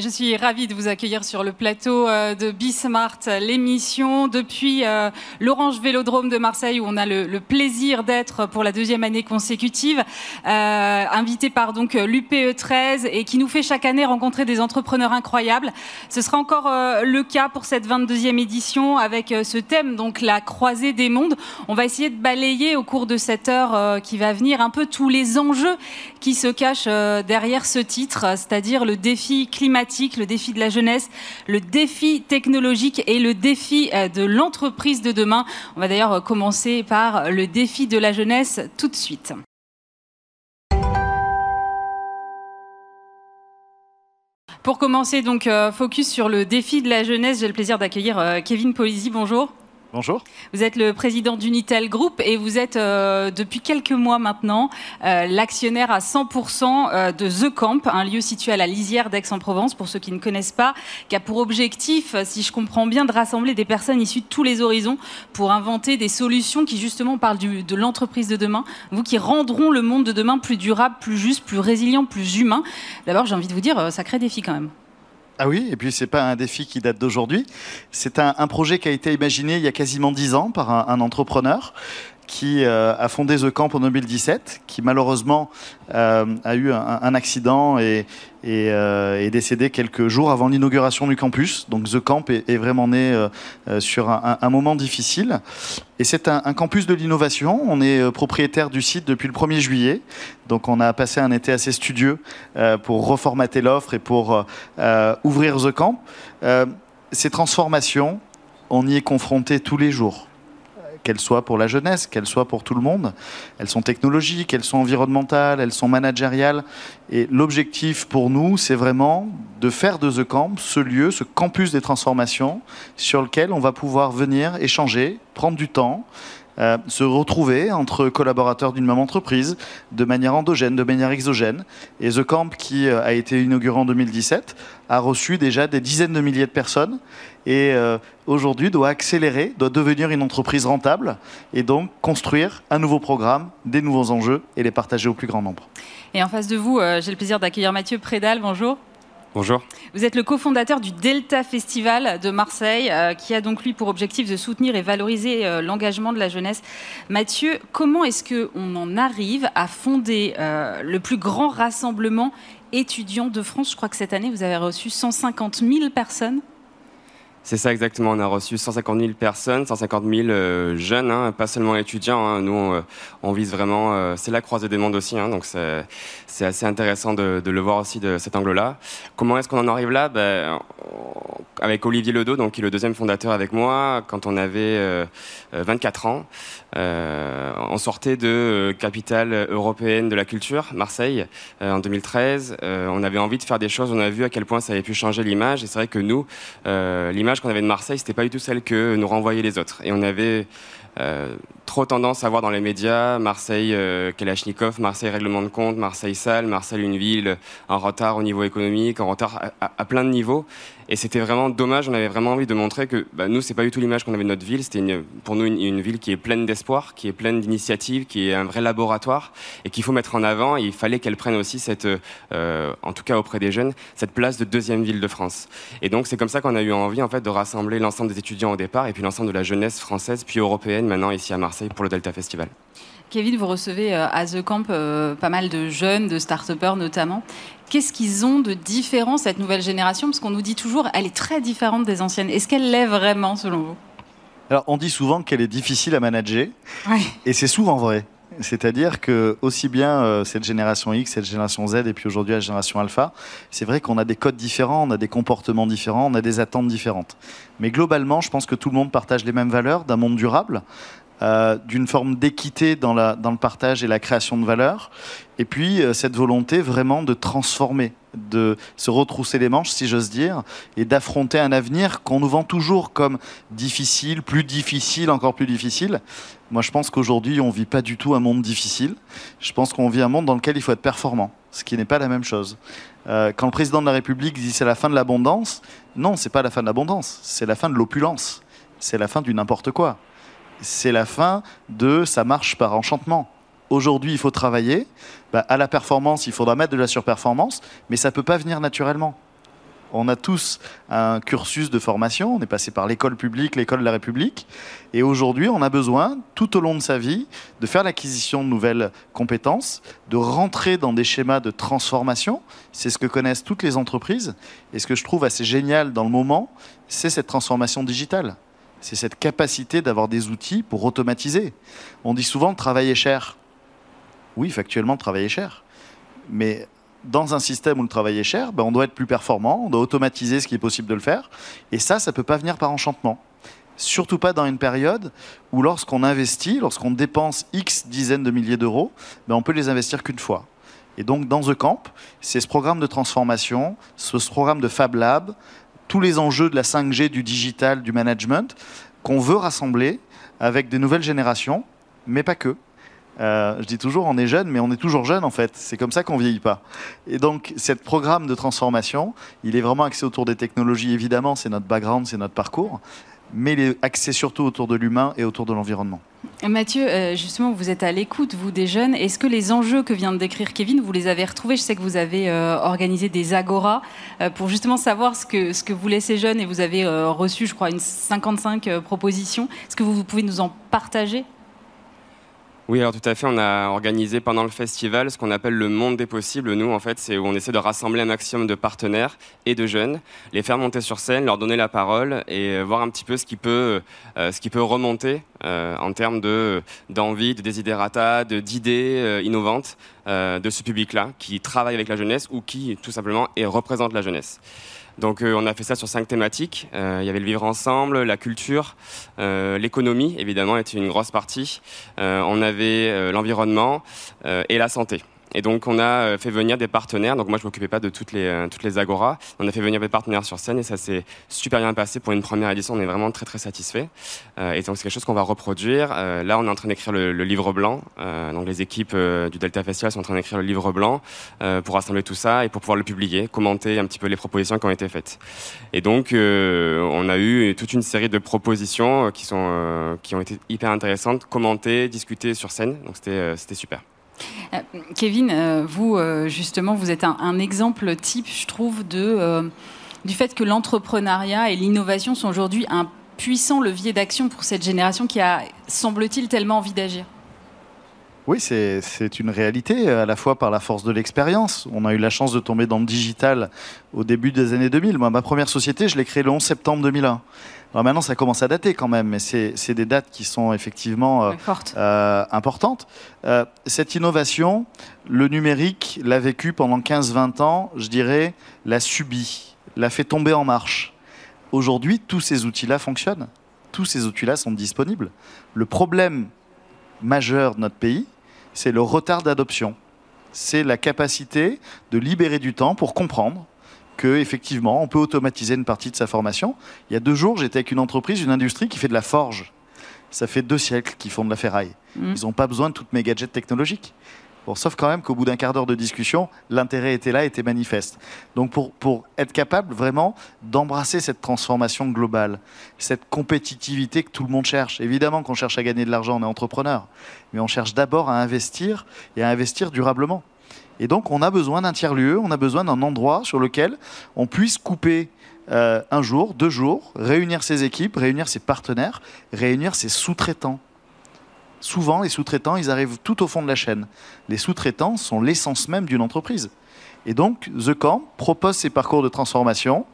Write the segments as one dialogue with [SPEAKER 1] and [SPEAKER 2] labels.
[SPEAKER 1] Je suis ravie de vous accueillir sur le plateau euh, de Bismart, l'émission depuis euh, l'Orange Vélodrome de Marseille où on a le, plaisir d'être pour la deuxième année consécutive, euh, invité par donc l'UPE 13 et qui nous fait chaque année rencontrer des entrepreneurs incroyables. Ce sera encore le cas pour cette 22e édition avec ce thème, donc la croisée des mondes. On va essayer de balayer au cours de cette heure qui va venir un peu tous les enjeux qui se cachent derrière ce titre, c'est-à-dire le défi climatique le défi de la jeunesse, le défi technologique et le défi euh, de l'entreprise de demain. On va d'ailleurs euh, commencer par le défi de la jeunesse tout de suite. Pour commencer, donc, euh, focus sur le défi de la jeunesse, j'ai le plaisir d'accueillir Kevin Polisi. Bonjour.
[SPEAKER 2] Bonjour.
[SPEAKER 1] Vous êtes le président d'Unitel Group et vous êtes euh, depuis quelques mois maintenant euh, l'actionnaire à 100% euh, de The Camp, un lieu situé à la lisière d'Aix-en-Provence, pour ceux qui ne connaissent pas, qui a pour objectif, si je comprends bien, de rassembler des personnes issues de tous les horizons pour inventer des solutions qui justement parlent de l'entreprise de demain, vous qui rendront le monde de demain plus durable, plus juste, plus résilient, plus humain. D'abord, j'ai envie de vous dire, sacré défi quand même.
[SPEAKER 2] Ah oui, et puis c'est pas un défi qui date d'aujourd'hui. C'est un, projet qui a été imaginé il y a quasiment dix ans par un entrepreneur qui euh, a fondé The Camp en 2017, qui malheureusement euh, a eu un, accident et, euh, est décédé quelques jours avant l'inauguration du campus. Donc The Camp est, vraiment né sur un, moment difficile. Et c'est un, campus de l'innovation. On est propriétaire du site depuis le 1er juillet. Donc on a passé un été assez studieux pour reformater l'offre et pour ouvrir The Camp. ces transformations, on y est confronté tous les jours qu'elles soient pour la jeunesse, qu'elles soient pour tout le monde. Elles sont technologiques, elles sont environnementales, elles sont managériales. Et l'objectif pour nous, c'est vraiment de faire de The Camp ce lieu, ce campus des transformations sur lequel on va pouvoir venir échanger, prendre du temps, euh, se retrouver entre collaborateurs d'une même entreprise de manière endogène, de manière exogène. Et The Camp, qui euh, a été inauguré en 2017, a reçu déjà des dizaines de milliers de personnes et euh, aujourd'hui doit accélérer, doit devenir une entreprise rentable et donc construire un nouveau programme, des nouveaux enjeux et les partager au plus grand nombre.
[SPEAKER 1] Et en face de vous, j'ai le plaisir d'accueillir Mathieu Prédal. Bonjour.
[SPEAKER 3] Bonjour.
[SPEAKER 1] Vous êtes le cofondateur du Delta Festival de Marseille, euh, qui a donc lui pour objectif de soutenir et valoriser euh, l'engagement de la jeunesse. Mathieu, comment est-ce qu'on en arrive à fonder euh, le plus grand rassemblement étudiant de France? Je crois que cette année, vous avez reçu 150 000 personnes.
[SPEAKER 3] C'est ça exactement. On a reçu 150 000 personnes, 150 000 euh, jeunes, hein, pas seulement étudiants. Hein. Nous, on, euh, vise vraiment. Euh, c'est la croisée des mondes aussi, hein, donc c'est assez intéressant de, le voir aussi de cet angle-là. Comment est-ce qu'on en arrive là? Ben, Avec Olivier Ledo, donc qui est le deuxième fondateur avec moi, quand on avait 24 ans, on sortait de capitale européenne de la culture, Marseille, en 2013. on avait envie de faire des choses. On a vu à quel point ça avait pu changer l'image. Et c'est vrai que nous, l'image qu'on avait de Marseille, c'était pas du tout celle que nous renvoyaient les autres. Et on avait euh, trop tendance à voir dans les médias Marseille euh, Kalachnikov, Marseille règlement de compte, Marseille sale, Marseille une ville en retard au niveau économique, en retard à, plein de niveaux. Et c'était vraiment dommage. On avait vraiment envie de montrer que bah, nous, c'est pas du tout l'image qu'on avait de notre ville. C'était pour nous une, ville qui est pleine d'espoir, qui est pleine d'initiatives, qui est un vrai laboratoire et qu'il faut mettre en avant. il fallait qu'elle prenne aussi euh, en tout cas auprès des jeunes, cette place de deuxième ville de France. Et donc c'est comme ça qu'on a eu envie en fait de rassembler l'ensemble des étudiants au départ et puis l'ensemble de la jeunesse française puis européenne maintenant ici à Marseille pour le Delta Festival.
[SPEAKER 1] Kevin, vous recevez euh, à The Camp euh, pas mal de jeunes, de start-upers notamment. Qu'est-ce qu'ils ont de différent, cette nouvelle génération? Parce qu'on nous dit toujours, elle est très différente des anciennes. Est-ce qu'elle l'est vraiment, selon vous?
[SPEAKER 2] Alors, on dit souvent qu'elle est difficile à manager. Et c'est souvent vrai. C'est-à-dire que aussi bien euh, cette génération X, cette génération Z et puis aujourd'hui la génération Alpha, c'est vrai qu'on a des codes différents, on a des comportements différents, on a des attentes différentes. Mais globalement, je pense que tout le monde partage les mêmes valeurs d'un monde durable, euh, d'une forme d'équité dans, le partage et la création de valeur, et puis euh, cette volonté vraiment de transformer, de se retrousser les manches, si j'ose dire, et d'affronter un avenir qu'on nous vend toujours comme difficile, plus difficile, encore plus difficile. Moi, je pense qu'aujourd'hui, on ne vit pas du tout un monde difficile. Je pense qu'on vit un monde dans lequel il faut être performant, ce qui n'est pas la même chose. Euh, quand le président de la République dit c'est la fin de l'abondance, non, c'est pas la fin de l'abondance, c'est la fin de l'opulence, c'est la fin du n'importe quoi c'est la fin de ça marche par enchantement. Aujourd'hui, il faut travailler. Bah, à la performance, il faudra mettre de la surperformance, mais ça ne peut pas venir naturellement. On a tous un cursus de formation, on est passé par l'école publique, l'école de la République, et aujourd'hui on a besoin, tout au long de sa vie, de faire l'acquisition de nouvelles compétences, de rentrer dans des schémas de transformation. C'est ce que connaissent toutes les entreprises, et ce que je trouve assez génial dans le moment, c'est cette transformation digitale. C'est cette capacité d'avoir des outils pour automatiser. On dit souvent le travail est cher. Oui, factuellement, le travail est cher. Mais dans un système où le travail est cher, ben, on doit être plus performant, on doit automatiser ce qui est possible de le faire. Et ça, ça ne peut pas venir par enchantement. Surtout pas dans une période où lorsqu'on investit, lorsqu'on dépense X dizaines de milliers d'euros, ben, on peut les investir qu'une fois. Et donc dans The Camp, c'est ce programme de transformation, ce programme de Fab Lab, tous les enjeux de la 5G, du digital, du management, qu'on veut rassembler avec des nouvelles générations, mais pas que. Euh, je dis toujours, on est jeune, mais on est toujours jeune en fait. C'est comme ça qu'on vieillit pas. Et donc, ce programme de transformation, il est vraiment axé autour des technologies, évidemment, c'est notre background, c'est notre parcours, mais il est axé surtout autour de l'humain et autour de l'environnement.
[SPEAKER 1] Mathieu, euh, justement, vous êtes à l'écoute, vous, des jeunes. Est-ce que les enjeux que vient de décrire Kevin, vous les avez retrouvés? Je sais que vous avez euh, organisé des agoras pour justement savoir ce que, ce que voulaient ces jeunes et vous avez reçu, je crois, une 55 propositions. Est-ce que vous pouvez nous en partager?
[SPEAKER 3] Oui, alors tout à fait. On a organisé pendant le festival ce qu'on appelle le monde des possibles. Nous, en fait, c'est où on essaie de rassembler un maximum de partenaires et de jeunes, les faire monter sur scène, leur donner la parole et euh, voir un petit peu ce qui peut, euh, ce qui peut remonter euh, en termes de d'envie, de desiderata, d'idées innovantes de ce public-là qui travaille avec la jeunesse ou qui tout simplement représente la jeunesse. Donc euh, on a fait ça sur cinq thématiques. Euh, il y avait le vivre ensemble, la culture, euh, l'économie évidemment était une grosse partie. on avait l'environnement et la santé. Et donc on a euh, fait venir des partenaires. Donc moi je m'occupais pas de toutes les euh, toutes les agoras. On a fait venir des partenaires sur scène et ça s'est super bien passé pour une première édition. On est vraiment très très satisfait. Euh, et donc c'est quelque chose qu'on va reproduire. là on est en train d'écrire le, livre blanc. donc les équipes du Delta Festival sont en train d'écrire le livre blanc pour rassembler tout ça et pour pouvoir le publier, commenter un petit peu les propositions qui ont été faites. Et donc on a eu toute une série de propositions qui sont qui ont été hyper intéressantes, commentées, discutées sur scène. Donc c'était super.
[SPEAKER 1] Euh, Kevin, euh, vous, euh, justement, vous êtes un, exemple type, je trouve, de, du fait que l'entrepreneuriat et l'innovation sont aujourd'hui un puissant levier d'action pour cette génération qui a, semble-t-il, tellement envie d'agir.
[SPEAKER 2] Oui, c'est une réalité, à la fois par la force de l'expérience. On a eu la chance de tomber dans le digital au début des années 2000. Moi, ma première société, je l'ai créée le 11 septembre 2001. Alors maintenant, ça commence à dater quand même, mais c'est des dates qui sont effectivement euh, euh, importantes. Euh, cette innovation, le numérique l'a vécu pendant 15-20 ans, je dirais, l'a subi, l'a fait tomber en marche. Aujourd'hui, tous ces outils-là fonctionnent. Tous ces outils-là sont disponibles. Le problème majeur de notre pays, c'est le retard d'adoption. C'est la capacité de libérer du temps pour comprendre, qu'effectivement, on peut automatiser une partie de sa formation. Il y a deux jours, j'étais avec une entreprise, une industrie qui fait de la forge. Ça fait deux siècles qu'ils font de la ferraille. Mm. Ils n'ont pas besoin de toutes mes gadgets technologiques. Bon, sauf quand même qu'au bout d'un quart d'heure de discussion, l'intérêt était là, était manifeste. Donc pour, pour être capable vraiment d'embrasser cette transformation globale, cette compétitivité que tout le monde cherche. Évidemment qu'on cherche à gagner de l'argent, on est entrepreneur, mais on cherche d'abord à investir et à investir durablement. Et donc, on a besoin d'un tiers-lieu, on a besoin d'un endroit sur lequel on puisse couper euh, un jour, deux jours, réunir ses équipes, réunir ses partenaires, réunir ses sous-traitants. Souvent, les sous-traitants, ils arrivent tout au fond de la chaîne. Les sous-traitants sont l'essence même d'une entreprise. Et donc, The Camp propose ces parcours de transformation,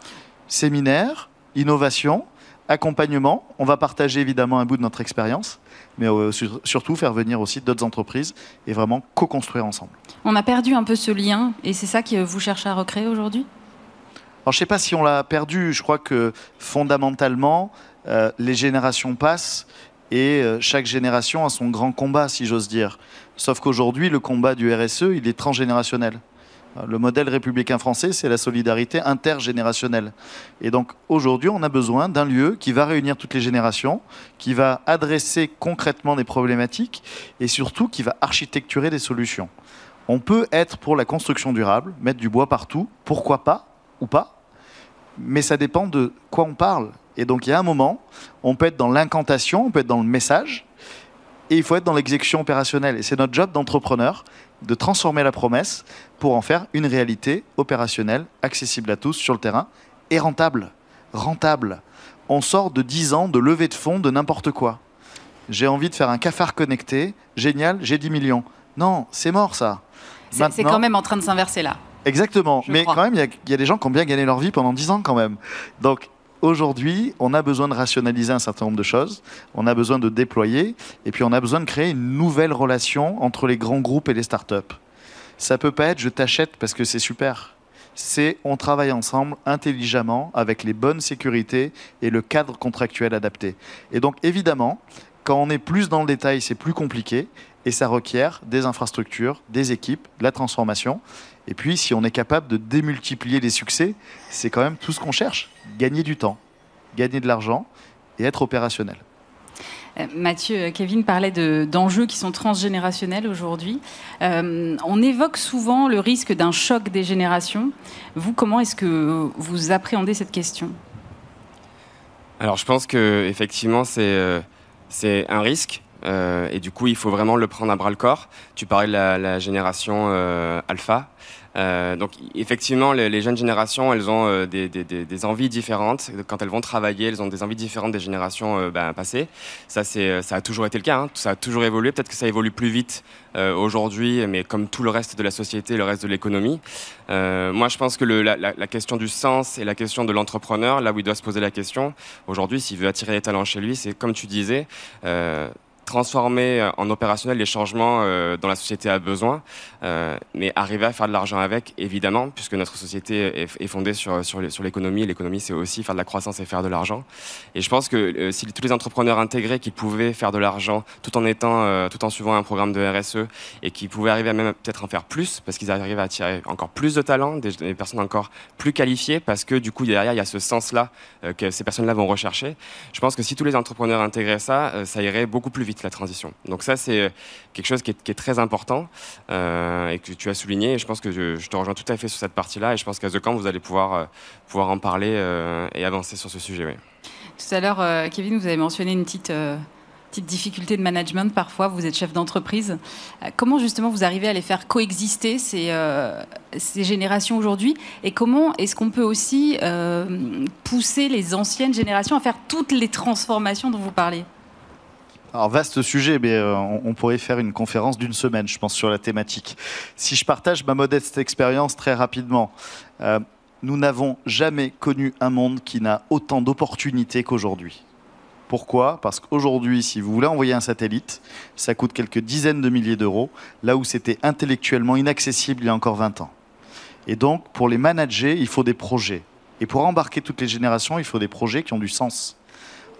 [SPEAKER 2] séminaires, innovation, accompagnement. On va partager évidemment un bout de notre expérience, mais euh, surtout faire venir aussi d'autres entreprises et vraiment co-construire ensemble.
[SPEAKER 1] On a perdu un peu ce lien et c'est ça que vous cherchez à recréer aujourd'hui?
[SPEAKER 2] Alors, je ne sais pas si on l'a perdu. Je crois que fondamentalement, euh, les générations passent et euh, chaque génération a son grand combat, si j'ose dire. Sauf qu'aujourd'hui, le combat du RSE, il est transgénérationnel. Le modèle républicain français, c'est la solidarité intergénérationnelle. Et donc aujourd'hui, on a besoin d'un lieu qui va réunir toutes les générations, qui va adresser concrètement des problématiques et surtout qui va architecturer des solutions. On peut être pour la construction durable, mettre du bois partout, pourquoi pas ou pas, mais ça dépend de quoi on parle. Et donc il y a un moment, on peut être dans l'incantation, on peut être dans le message, et il faut être dans l'exécution opérationnelle. Et c'est notre job d'entrepreneur de transformer la promesse pour en faire une réalité opérationnelle, accessible à tous sur le terrain et rentable. Rentable. On sort de 10 ans de levée de fonds de n'importe quoi. J'ai envie de faire un cafard connecté, génial, j'ai 10 millions. Non, c'est mort ça.
[SPEAKER 1] C'est quand même en train de s'inverser là.
[SPEAKER 2] Exactement.
[SPEAKER 1] Je
[SPEAKER 2] Mais
[SPEAKER 1] crois.
[SPEAKER 2] quand même, il y y, a des gens qui ont bien gagné leur vie pendant 10 ans quand même. Donc aujourd'hui, on a besoin de rationaliser un certain nombre de choses. On a besoin de déployer. Et puis on a besoin de créer une nouvelle relation entre les grands groupes et les startups. Ça peut pas être je t'achète parce que c'est super. C'est on travaille ensemble intelligemment avec les bonnes sécurités et le cadre contractuel adapté. Et donc évidemment, quand on est plus dans le détail, c'est plus compliqué et ça requiert des infrastructures, des équipes, de la transformation. Et puis, si on est capable de démultiplier les succès, c'est quand même tout ce qu'on cherche. Gagner du temps, gagner de l'argent et être opérationnel.
[SPEAKER 1] Euh, Mathieu, euh, Kevin parlait de- d'enjeux qui sont transgénérationnels aujourd'hui. Euh, on évoque souvent le risque d'un choc des générations. Vous, comment est-ce que vous appréhendez cette question?
[SPEAKER 3] Alors je pense que effectivement c'est euh, c'est un risque euh, et du coup il faut vraiment le prendre à bras le corps. Tu parlais de la, génération euh, alpha. Euh, donc effectivement les, jeunes générations elles ont des, envies différentes quand elles vont travailler elles ont des envies différentes des générations ben, passées ça c'est ça a toujours été le cas hein. ça a toujours évolué peut-être que ça évolue plus vite aujourd'hui mais comme tout le reste de la société le reste de l'économie moi, je pense que la, question du sens et la question de l'entrepreneur, là où il doit se poser la question, aujourd'hui, s'il veut attirer les talents chez lui, c'est comme tu disais, transformer euh, en opérationnel les changements euh, dont la société a besoin, euh, mais arriver à faire de l'argent avec, évidemment, puisque notre société est, fondée sur, sur, l'économie. L'économie, c'est aussi faire de la croissance et faire de l'argent. Et je pense que euh, si tous les entrepreneurs intégrés qui pouvaient faire de l'argent tout en étant, tout en suivant un programme de RSE et qui pouvaient arriver à même peut-être en faire plus, parce qu'ils arrivent à attirer encore plus de talents, des, des personnes encore plus qualifiées, parce que du coup derrière il y a ce sens-là que ces personnes-là vont rechercher. Je pense que si tous les entrepreneurs intégraient ça, ça irait beaucoup plus vite la transition. Donc ça c'est euh, quelque chose qui est, très important euh, et que tu as souligné. Et je pense que je, te rejoins tout à fait sur cette partie-là. Et je pense qu'à The Camp vous allez pouvoir euh, pouvoir en parler et avancer sur ce sujet.
[SPEAKER 1] Tout à l'heure, Kevin, vous avez mentionné une petite, euh, petite difficulté de management parfois. Vous êtes chef d'entreprise. Comment justement vous arrivez à les faire coexister ces, générations aujourd'hui Et comment est-ce qu'on peut aussi pousser les anciennes générations à faire toutes les transformations dont vous parlez?
[SPEAKER 2] Alors, vaste sujet, mais euh, on, pourrait faire une conférence d'une semaine, je pense, sur la thématique. Si je partage ma modeste expérience très rapidement, euh, nous n'avons jamais connu un monde qui n'a autant d'opportunités qu'aujourd'hui. Pourquoi? Parce qu'aujourd'hui, si vous voulez envoyer un satellite, ça coûte quelques dizaines de milliers d'euros, là où c'était intellectuellement inaccessible il y a encore 20 ans. Et donc, pour les manager, il faut des projets. Et pour embarquer toutes les générations, il faut des projets qui ont du sens.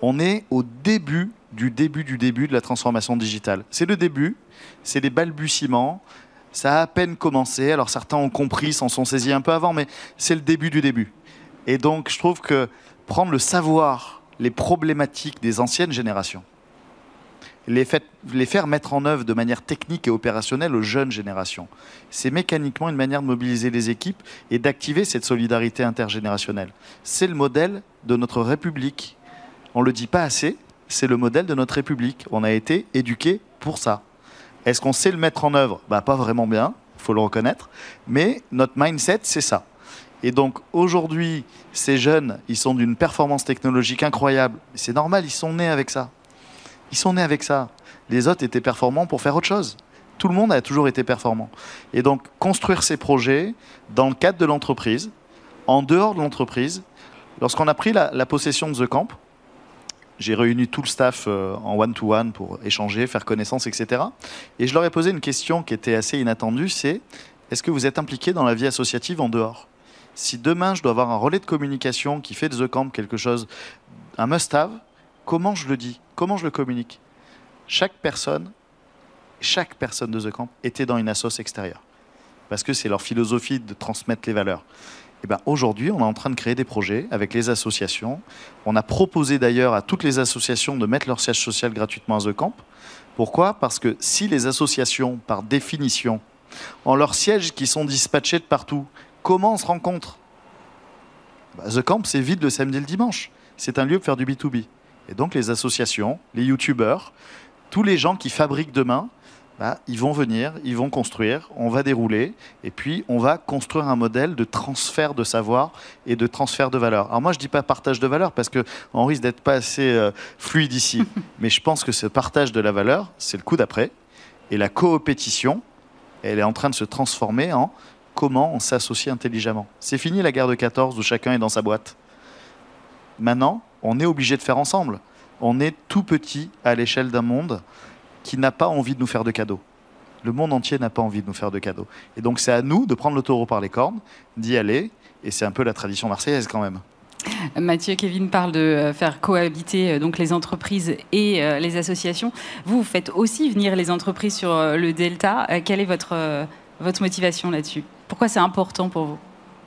[SPEAKER 2] On est au début du début du début de la transformation digitale. C'est le début, c'est les balbutiements, ça a à peine commencé. Alors certains ont compris, s'en sont saisis un peu avant, mais c'est le début du début. Et donc je trouve que prendre le savoir, les problématiques des anciennes générations, les, faire mettre en œuvre de manière technique et opérationnelle aux jeunes générations, c'est mécaniquement une manière de mobiliser les équipes et d'activer cette solidarité intergénérationnelle. C'est le modèle de notre République. On ne le dit pas assez, c'est le modèle de notre République. On a été éduqués pour ça. Est-ce qu'on sait le mettre en œuvre? Bah, Pas vraiment bien, il faut le reconnaître. Mais notre mindset, c'est ça. Et donc aujourd'hui, ces jeunes, ils sont d'une performance technologique incroyable. C'est normal, ils sont nés avec ça. Ils sont nés avec ça. Les autres étaient performants pour faire autre chose. Tout le monde a toujours été performant. Et donc construire ces projets dans le cadre de l'entreprise, en dehors de l'entreprise. Lorsqu'on a pris la, la possession de The Camp, j'ai réuni tout le staff euh, en one-to-one pour échanger, faire connaissance, etc. Et je leur ai posé une question qui était assez inattendue, c'est est-ce que vous êtes impliqué dans la vie associative en dehors? Si demain je dois avoir un relais de communication qui fait de The Camp quelque chose, un must-have, comment je le dis? Comment je le communique? Chaque personne, chaque personne de The Camp était dans une assoce extérieure. Parce que c'est leur philosophie de transmettre les valeurs. Et ben aujourd'hui, on est en train de créer des projets avec les associations. On a proposé d'ailleurs à toutes les associations de mettre leur siège social gratuitement à The Camp. Pourquoi? Parce que si les associations, par définition, ont leurs sièges qui sont dispatchés de partout, comment on se rencontre? Bah, The Camp, c'est vide le samedi et le dimanche. C'est un lieu pour faire du B2B. Et donc les associations, les youtubeurs, tous les gens qui fabriquent demain, bah, ils vont venir, ils vont construire, on va dérouler, et puis on va construire un modèle de transfert de savoir et de transfert de valeur. Alors moi, je dis pas partage de valeur parce qu'on risque d'être pas assez euh, fluide ici, mais je pense que ce partage de la valeur, c'est le coup d'après, et la coopétition, elle est en train de se transformer en comment on s'associe intelligemment. C'est fini la guerre de 14 où chacun est dans sa boîte. Maintenant, on est obligé de faire ensemble. On est tout petit à l'échelle d'un monde qui n'a pas envie de nous faire de cadeaux. Le monde entier n'a pas envie de nous faire de cadeaux. Et donc c'est à nous de prendre le taureau par les cornes, d'y aller, et c'est un peu la tradition marseillaise quand même.
[SPEAKER 1] Mathieu Kevin parle de euh, faire cohabiter euh, donc les entreprises et euh, les associations. Vous, vous faites aussi venir les entreprises sur le Delta. Quelle est votre, votre motivation là-dessus? Pourquoi c'est important pour vous?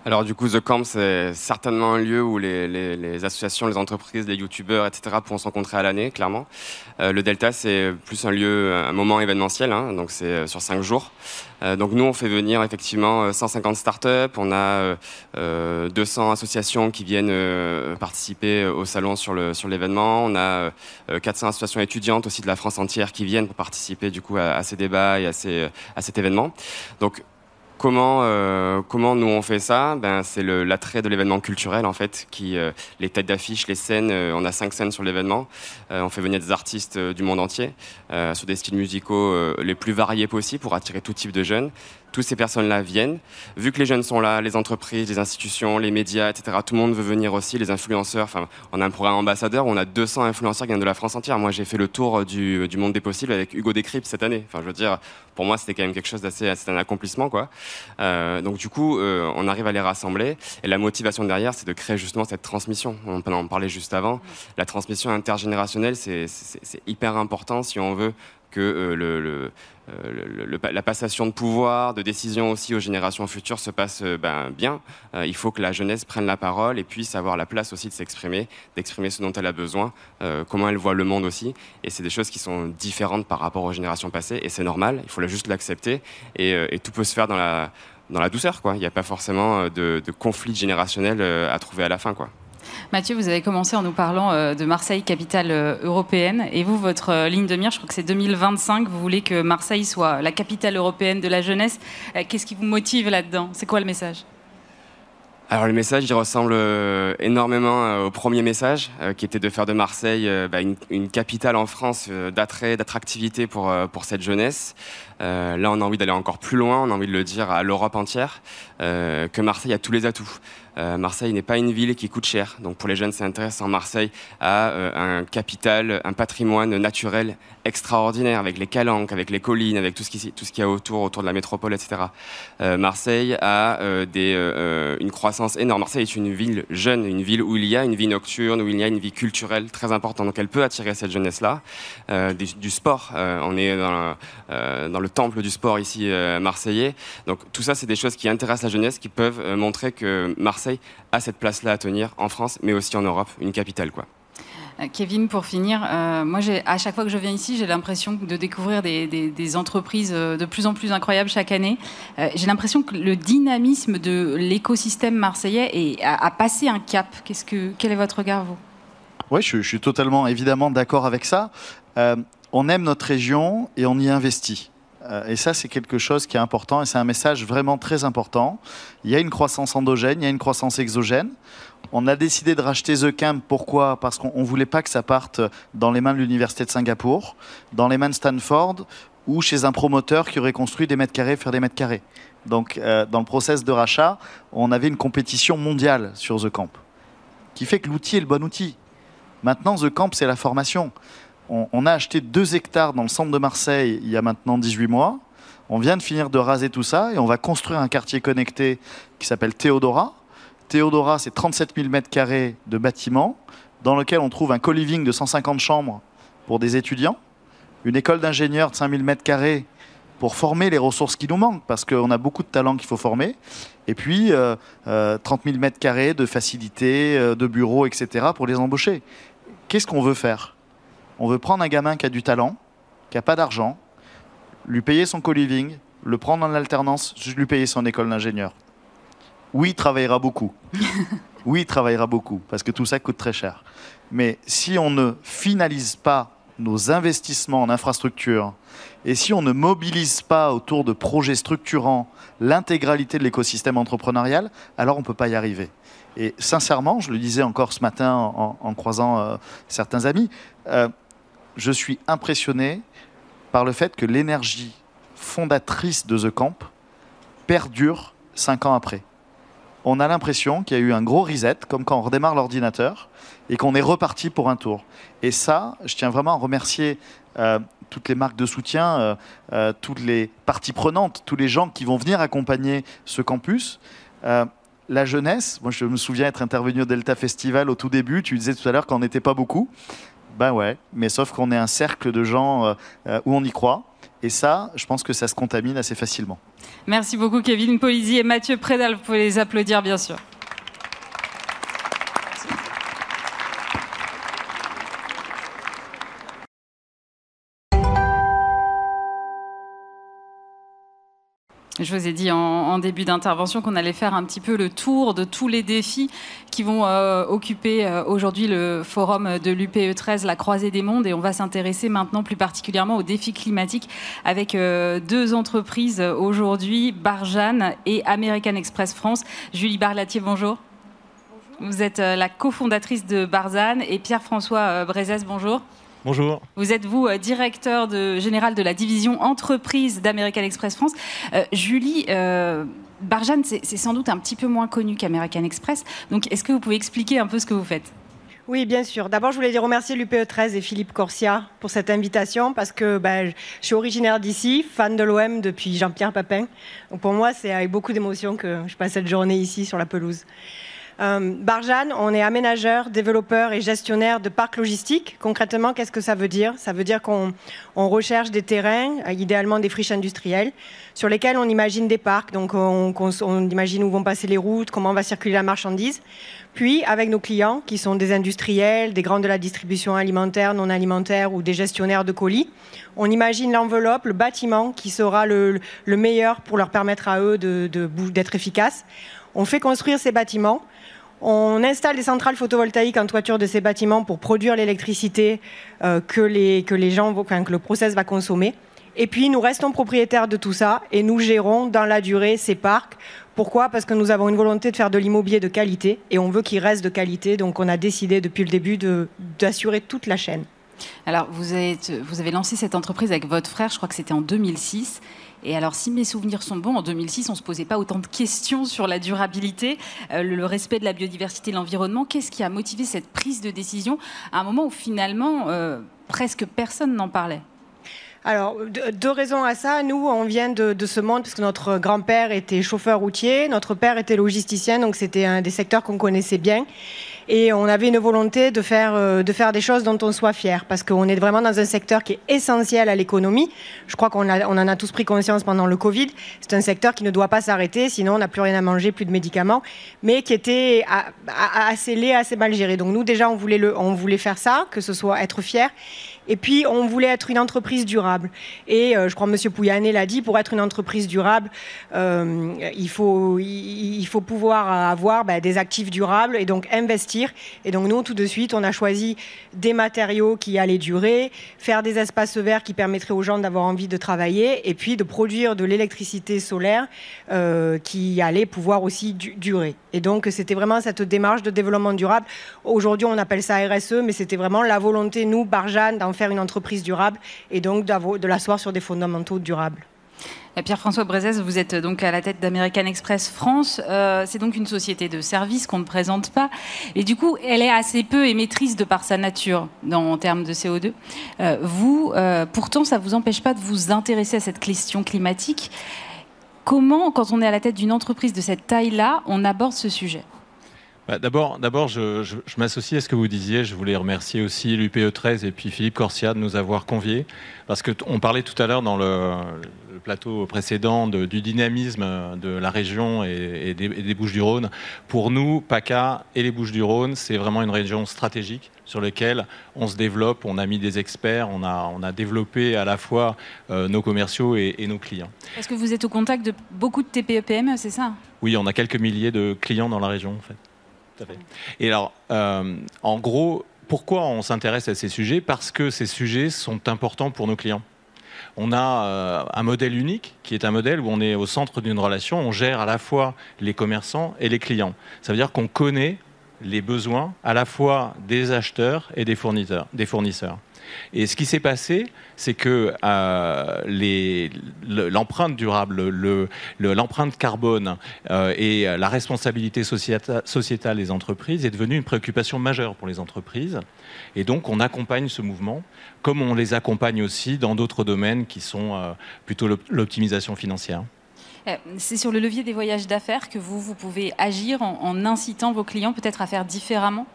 [SPEAKER 3] Alors du coup, The Camp, c'est certainement un lieu où les, associations, les entreprises, les youtubeurs, etc. pourront se rencontrer à l'année, clairement. Euh, le Delta, c'est plus un lieu, un moment événementiel, hein, donc c'est euh, sur cinq jours. Euh, donc nous, on fait venir effectivement 150 startups, on a 200 associations qui viennent participer au salon sur l'événement, on a 400 associations étudiantes aussi de la France entière qui viennent pour participer du coup à, ces débats et à, à cet événement. Donc Comment, euh, comment nous on fait ça? Ben, C'est l'attrait de l'événement culturel en fait, qui, euh, les têtes d'affiche, les scènes, euh, on a cinq scènes sur l'événement, on fait venir des artistes du monde entier, sur des styles musicaux les plus variés possibles pour attirer tout type de jeunes toutes ces personnes-là viennent. Vu que les jeunes sont là, les entreprises, les institutions, les médias, etc., tout le monde veut venir aussi, les influenceurs. Enfin, on a un programme ambassadeur on a 200 influenceurs qui viennent de la France entière. Moi, j'ai fait le tour du, monde des possibles avec Hugo Décrypte cette année. Enfin, je veux dire, pour moi, c'était quand même quelque chose d'assez, c'est un accomplissement, quoi. Euh, donc, du coup, euh, on arrive à les rassembler. Et la motivation derrière, c'est de créer justement cette transmission. On en parler juste avant. La transmission intergénérationnelle, c'est hyper important si on veut que euh, euh, la passation de pouvoir, de décision aussi aux générations futures se passe euh, ben, bien. il faut que la jeunesse prenne la parole et puisse avoir la place aussi de s'exprimer, d'exprimer ce dont elle a besoin, comment elle voit le monde aussi. Et c'est des choses qui sont différentes par rapport aux générations passées et c'est normal, il faut juste l'accepter et, tout peut se faire dans la, douceur. Il n'y a pas forcément de, de conflit générationnel à trouver à la fin. Quoi.
[SPEAKER 1] Mathieu, vous avez commencé en nous parlant euh, de Marseille, capitale euh, européenne. Et vous, votre euh, ligne de mire, je crois que c'est 2025. Vous voulez que Marseille soit la capitale européenne de la jeunesse. Qu'est-ce qui vous motive là-dedans? C'est quoi le message?
[SPEAKER 3] Alors le message, il ressemble énormément au premier message, qui était de faire de Marseille bah, une, capitale en France d'attrait, d'attractivité pour, pour cette jeunesse. Là, on a envie d'aller encore plus loin, on a envie de le dire à l'Europe entière, que Marseille a tous les atouts. Euh, Marseille n'est pas une ville qui coûte cher. Donc pour les jeunes, c'est intéressant. Marseille a euh, un capital, un patrimoine naturel extraordinaire avec les calanques, avec les collines, avec tout ce qui tout ce qu'il y a autour autour de la métropole, etc. Euh, Marseille a des, une croissance énorme. Marseille est une ville jeune, une ville où il y a une vie nocturne, où il y a une vie culturelle très importante. Donc elle peut attirer cette jeunesse-là. Du, sport, on est dans, dans, le temple du sport ici marseillais. Donc tout ça, c'est des choses qui intéressent la jeunesse, qui peuvent montrer que Marseille à cette place-là à tenir en France, mais aussi en Europe, une capitale. quoi.
[SPEAKER 1] Euh, Kevin, pour finir, euh, moi, à chaque fois que je viens ici, j'ai l'impression de découvrir des, entreprises euh, de plus en plus incroyables chaque année. j'ai l'impression que le dynamisme de l'écosystème marseillais a, passé un cap. Qu'est-ce que, quel est votre regard, vous?
[SPEAKER 2] Oui, je, je, suis totalement, évidemment, d'accord avec ça. on aime notre région et on y investit. Euh, et ça, c'est quelque chose qui est important et c'est un message vraiment très important. Il y a une croissance endogène, il y a une croissance exogène. On a décidé de racheter The Camp. Pourquoi? Parce qu'on ne voulait pas que ça parte dans les mains de l'Université de Singapour, dans les mains de Stanford ou chez un promoteur qui aurait construit des mètres carrés, faire des mètres carrés. Donc, euh, dans le process de rachat, on avait une compétition mondiale sur The Camp, qui fait que l'outil est le bon outil. Maintenant, The Camp, c'est la formation on, a acheté deux hectares dans le centre de Marseille il y a maintenant 18 mois. On vient de finir de raser tout ça et on va construire un quartier connecté qui s'appelle Théodora. Théodora, c'est 37 000 mètres carrés de bâtiments dans lequel on trouve un co-living de 150 chambres pour des étudiants, une école d'ingénieurs de 5 000 mètres carrés pour former les ressources qui nous manquent, parce qu'on a beaucoup de talents qu'il faut former, et puis 30 euh, 000 euh, mètres carrés de facilités, euh, de bureaux, etc., pour les embaucher. Qu'est-ce qu'on veut faire? On veut prendre un gamin qui a du talent, qui n'a pas d'argent, lui payer son co-living, le prendre en alternance, juste lui payer son école d'ingénieur. Oui, il travaillera beaucoup. oui, il travaillera beaucoup, parce que tout ça coûte très cher. Mais si on ne finalise pas nos investissements en infrastructure et si on ne mobilise pas autour de projets structurants l'intégralité de l'écosystème entrepreneurial, alors on ne peut pas y arriver. Et sincèrement, je le disais encore ce matin en, croisant euh, certains amis, euh, je suis impressionné par le fait que l'énergie fondatrice de The Camp perdure cinq ans après. On a l'impression qu'il y a eu un gros reset, comme quand on redémarre l'ordinateur, et qu'on est reparti pour un tour. Et ça, je tiens vraiment à remercier euh, toutes les marques de soutien, euh, euh, toutes les parties prenantes, tous les gens qui vont venir accompagner ce campus. la jeunesse, moi je me souviens être intervenu au Delta Festival au tout début, tu disais tout à l'heure qu'on n'était pas beaucoup. Ben ouais, mais sauf qu'on est un cercle de gens où on y croit. Et ça, je pense que ça se contamine assez facilement.
[SPEAKER 1] Merci beaucoup Kevin Polizzi et Mathieu Prédal. Vous pouvez les applaudir bien sûr. Je vous ai dit en, début d'intervention qu'on allait faire un petit peu le tour de tous les défis qui vont euh, occuper euh, aujourd'hui le forum de l'UPE 13, la croisée des mondes, et on va s'intéresser maintenant plus particulièrement aux défis climatiques avec euh, deux entreprises aujourd'hui, Barjane et American Express France. Julie Barlatier, bonjour. bonjour. Vous êtes la cofondatrice de Barzane et Pierre-François Brézès, bonjour.
[SPEAKER 4] Bonjour.
[SPEAKER 1] Vous êtes, vous, euh, directeur de, général de la division entreprise d'American Express France. Euh, Julie, euh, Barjane, c'est sans doute un petit peu moins connu qu'American Express. Donc, est-ce que vous pouvez expliquer un peu ce que vous faites?
[SPEAKER 5] Oui, bien sûr. D'abord, je voulais dire remercier l'UPE 13 et Philippe Corsia pour cette invitation parce que ben, je suis originaire d'ici, fan de l'OM depuis Jean-Pierre Papin. Donc pour moi, c'est avec beaucoup d'émotion que je passe cette journée ici sur la pelouse. Euh, Barjane, on est aménageur, développeur et gestionnaire de parcs logistiques. Concrètement, qu'est-ce que ça veut dire? Ça veut dire qu'on recherche des terrains, euh, idéalement des friches industrielles, sur lesquels on imagine des parcs. Donc, on, imagine où vont passer les routes, comment va circuler la marchandise. Puis, avec nos clients, qui sont des industriels, des grands de la distribution alimentaire, non alimentaire ou des gestionnaires de colis, on imagine l'enveloppe, le bâtiment qui sera le, meilleur pour leur permettre à eux d'être efficaces. On fait construire ces bâtiments on installe des centrales photovoltaïques en toiture de ces bâtiments pour produire l'électricité euh, que, les, que les gens, que le process va consommer. Et puis nous restons propriétaires de tout ça et nous gérons dans la durée ces parcs. Pourquoi? Parce que nous avons une volonté de faire de l'immobilier de qualité et on veut qu'il reste de qualité. Donc on a décidé depuis le début d'assurer toute la chaîne.
[SPEAKER 1] Alors vous, avez lancé cette entreprise avec votre frère, je crois que c'était en 2006. Et alors, si mes souvenirs sont bons, en 2006, on ne se posait pas autant de questions sur la durabilité, euh, le respect de la biodiversité, l'environnement. Qu'est-ce qui a motivé cette prise de décision à un moment où finalement, euh, presque personne n'en parlait?
[SPEAKER 5] Alors, deux raisons à ça. Nous, on vient de, de ce monde parce que notre grand-père était chauffeur routier, notre père était logisticien, donc c'était un des secteurs qu'on connaissait bien et on avait une volonté de faire, euh, de faire des choses dont on soit fier, parce qu'on est vraiment dans un secteur qui est essentiel à l'économie. Je crois qu'on on en a tous pris conscience pendant le Covid. C'est un secteur qui ne doit pas s'arrêter, sinon on n'a plus rien à manger, plus de médicaments, mais qui était assez laid, assez mal géré. Donc nous déjà, on voulait faire ça, que ce soit être fier. Et puis, on voulait être une entreprise durable. Et euh, je crois que M. Pouyanné l'a dit, pour être une entreprise durable, euh, il, faut, il, faut pouvoir avoir bah, des actifs durables et donc investir. Et donc, nous, tout de suite, on a choisi des matériaux qui allaient durer, faire des espaces verts qui permettraient aux gens d'avoir envie de travailler, et puis de produire de l'électricité solaire euh, qui allait pouvoir aussi durer. Et donc, c'était vraiment cette démarche de développement durable. Aujourd'hui, on appelle ça RSE, mais c'était vraiment la volonté, nous, Barjane, d'en faire une entreprise durable et donc de l'asseoir sur des fondamentaux durables.
[SPEAKER 1] Pierre-François Brézès, vous êtes donc à la tête d'American Express France. Euh, c'est donc une société de services qu'on ne présente pas. Et du coup, elle est assez peu émettrice de par sa nature en termes de CO2. Euh, vous, euh, pourtant, ça ne vous empêche pas de vous intéresser à cette question climatique. Comment, quand on est à la tête d'une entreprise de cette taille-là, on aborde ce sujet?
[SPEAKER 4] Bah, d'abord, d'abord, je, m'associe à ce que vous disiez. Je voulais remercier aussi l'UPE 13 et puis Philippe Corsia de nous avoir conviés. Parce qu'on parlait tout à l'heure dans le, plateau précédent du dynamisme de la région et, des, Bouches-du-Rhône. Pour nous, PACA et les Bouches-du-Rhône, c'est vraiment une région stratégique sur laquelle on se développe. On a mis des experts, on a, on a développé à la fois euh, nos commerciaux et, nos clients.
[SPEAKER 1] Est-ce que vous êtes au contact de beaucoup de TPE-PME, c'est ça?
[SPEAKER 4] Oui, on a quelques milliers de clients dans la région en fait. Et alors, euh, en gros, pourquoi on s'intéresse à ces sujets? Parce que ces sujets sont importants pour nos clients. On a euh, un modèle unique qui est un modèle où on est au centre d'une relation, on gère à la fois les commerçants et les clients. Ça veut dire qu'on connaît les besoins à la fois des acheteurs et des fournisseurs. Des fournisseurs. Et ce qui s'est passé, c'est que euh, l'empreinte durable, l'empreinte carbone euh, et la responsabilité sociétale des entreprises est devenue une préoccupation majeure pour les entreprises. Et donc, on accompagne ce mouvement, comme on les accompagne aussi dans d'autres domaines qui sont euh, plutôt l'optimisation financière.
[SPEAKER 1] C'est sur le levier des voyages d'affaires que vous, vous pouvez agir en, incitant vos clients peut-être à faire différemment?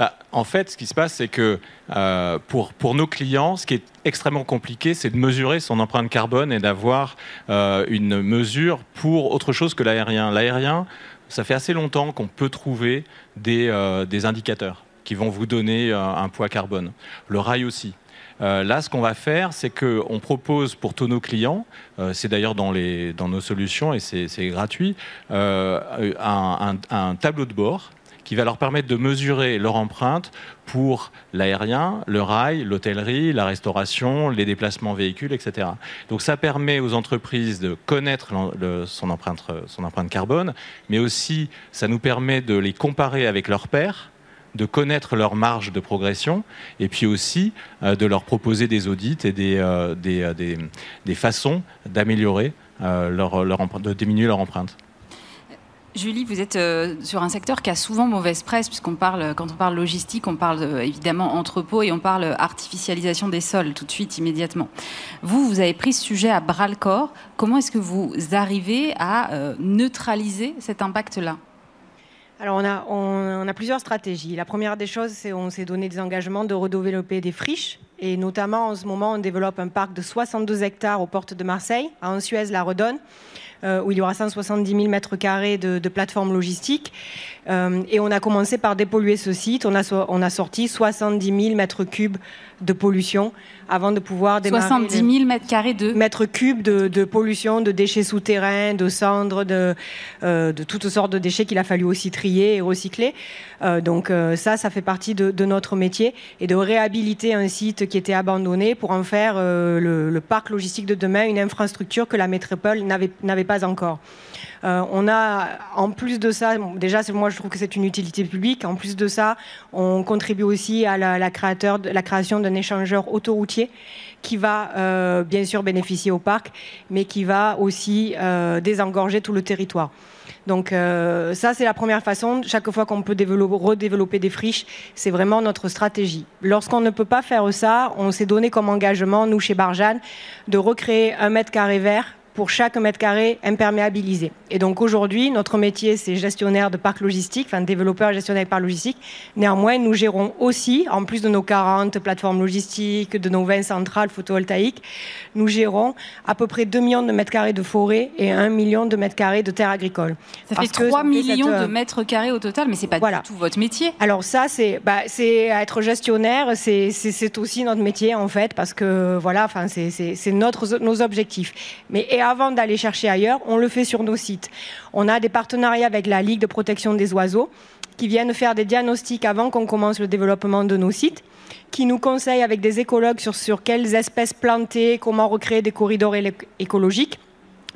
[SPEAKER 4] Bah, en fait, ce qui se passe, c'est que euh, pour, pour nos clients, ce qui est extrêmement compliqué, c'est de mesurer son empreinte carbone et d'avoir euh, une mesure pour autre chose que l'aérien. L'aérien, ça fait assez longtemps qu'on peut trouver des, des indicateurs qui vont vous donner un poids carbone. Le rail aussi. Euh, là, ce qu'on va faire, c'est qu'on propose pour tous nos clients, euh, c'est d'ailleurs dans, dans nos solutions et c'est gratuit, euh, un, tableau de bord qui va leur permettre de mesurer leur empreinte pour l'aérien, le rail, l'hôtellerie, la restauration, les déplacements véhicules, etc. Donc ça permet aux entreprises de connaître son, empreinte, son empreinte carbone, mais aussi ça nous permet de les comparer avec leurs pairs de connaître leur marge de progression et puis aussi euh, de leur proposer des audits et des, euh, euh, des, des, façons d'améliorer leur, leur de diminuer leur empreinte.
[SPEAKER 1] Julie, vous êtes sur un secteur qui a souvent mauvaise presse, puisqu'on parle, quand on parle logistique, on parle évidemment entrepôt et on parle artificialisation des sols tout de suite, immédiatement. Vous, vous avez pris ce sujet à bras le corps. Comment est-ce que vous arrivez à neutraliser cet impact-là?
[SPEAKER 5] Alors, on a, on, plusieurs stratégies. La première des choses, c'est qu'on s'est donné des engagements de redévelopper des friches. Et notamment, en ce moment, on développe un parc de 62 hectares aux portes de Marseille, à Ansuez-la-Redonne, euh, où il y aura 170 000 mètres carrés de, de plateformes logistiques. Euh, et on a commencé par dépolluer ce site. On a, on a sorti 70 000 mètres cubes de pollution avant de pouvoir
[SPEAKER 1] démarrer. 70 000 mètres carrés de
[SPEAKER 5] mètres cubes de, pollution, de déchets souterrains, de cendres, de, euh, de toutes sortes de déchets qu'il a fallu aussi trier et recycler. Euh, donc ça, ça fait partie de, notre métier et de réhabiliter un site qui était abandonné pour en faire le, le, parc logistique de demain, une infrastructure que la métropole n'avait pas encore. Euh, on a, en plus de ça, déjà, moi je trouve que c'est une utilité publique. En plus de ça, on contribue aussi à la, création d'un échangeur autoroutier qui va euh, bien sûr bénéficier au parc, mais qui va aussi euh, désengorger tout le territoire. Donc ça, c'est la première façon. Chaque fois qu'on peut redévelopper des friches, c'est vraiment notre stratégie. Lorsqu'on ne peut pas faire ça, on s'est donné comme engagement, nous chez Barjane, de recréer un mètre carré vert pour chaque mètre carré imperméabilisé. Et donc aujourd'hui, notre métier, c'est gestionnaire de parc logistique, enfin développeur gestionnaire de parc logistique. Néanmoins, nous gérons aussi, en plus de nos 40 plateformes logistiques, de nos 20 centrales photovoltaïques, nous gérons à peu près 2 millions de mètres carrés de forêt et 1 million de mètres carrés de terres agricoles.
[SPEAKER 1] Ça fait 3 millions de mètres carrés au total, mais c'est pas du tout votre métier.
[SPEAKER 5] Alors ça, c'est bah, être gestionnaire, c'est aussi notre métier en fait, parce que voilà, enfin c'est nos objectifs. Mais et avant d'aller chercher ailleurs, on le fait sur nos sites. On a des partenariats avec la Ligue de protection des oiseaux qui viennent faire des diagnostics avant qu'on commence le développement de nos sites, qui nous conseillent avec des écologues sur, sur quelles espèces planter, comment recréer des corridors écologiques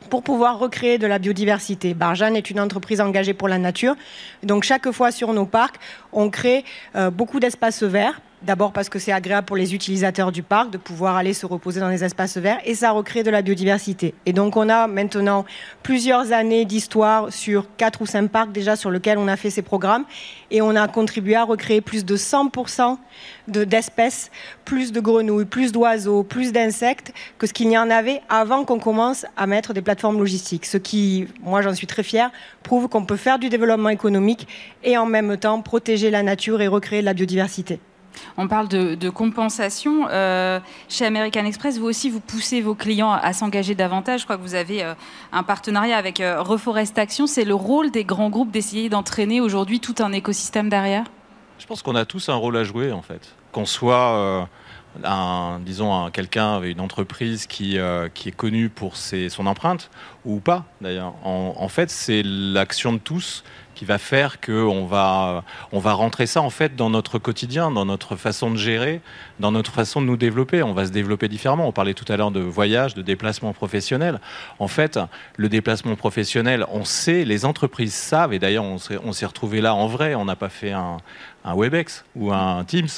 [SPEAKER 5] pour pouvoir recréer de la biodiversité. Barjane est une entreprise engagée pour la nature. Donc chaque fois sur nos parcs, on crée euh, beaucoup d'espaces verts D'abord parce que c'est agréable pour les utilisateurs du parc de pouvoir aller se reposer dans les espaces verts et ça recrée de la biodiversité. Et donc on a maintenant plusieurs années d'histoire sur quatre ou cinq parcs déjà sur lesquels on a fait ces programmes et on a contribué à recréer plus de 100% d'espèces, plus de grenouilles, plus d'oiseaux, plus d'insectes que ce qu'il y en avait avant qu'on commence à mettre des plateformes logistiques. Ce qui, moi j'en suis très fière, prouve qu'on peut faire du développement économique et en même temps protéger la nature et recréer de la biodiversité.
[SPEAKER 1] On parle de, compensation. Euh, chez American Express, vous aussi, vous poussez vos clients à, s'engager davantage. Je crois que vous avez euh, un partenariat avec euh, Reforest Action. C'est le rôle des grands groupes d'essayer d'entraîner aujourd'hui tout un écosystème derrière?
[SPEAKER 4] Je pense qu'on a tous un rôle à jouer, en fait. Qu'on soit un, disons, quelqu'un avec une entreprise qui, qui est connue pour son empreinte, ou pas d'ailleurs. En fait, c'est l'action de tous qui va faire qu'on va, on va rentrer ça en fait dans notre quotidien, dans notre façon de gérer, dans notre façon de nous développer. On va se développer différemment. On parlait tout à l'heure de voyage, de déplacement professionnel. En fait, le déplacement professionnel, on sait, les entreprises savent, et d'ailleurs on s'est retrouvé là en vrai, on n'a pas fait un, un Webex ou un Teams.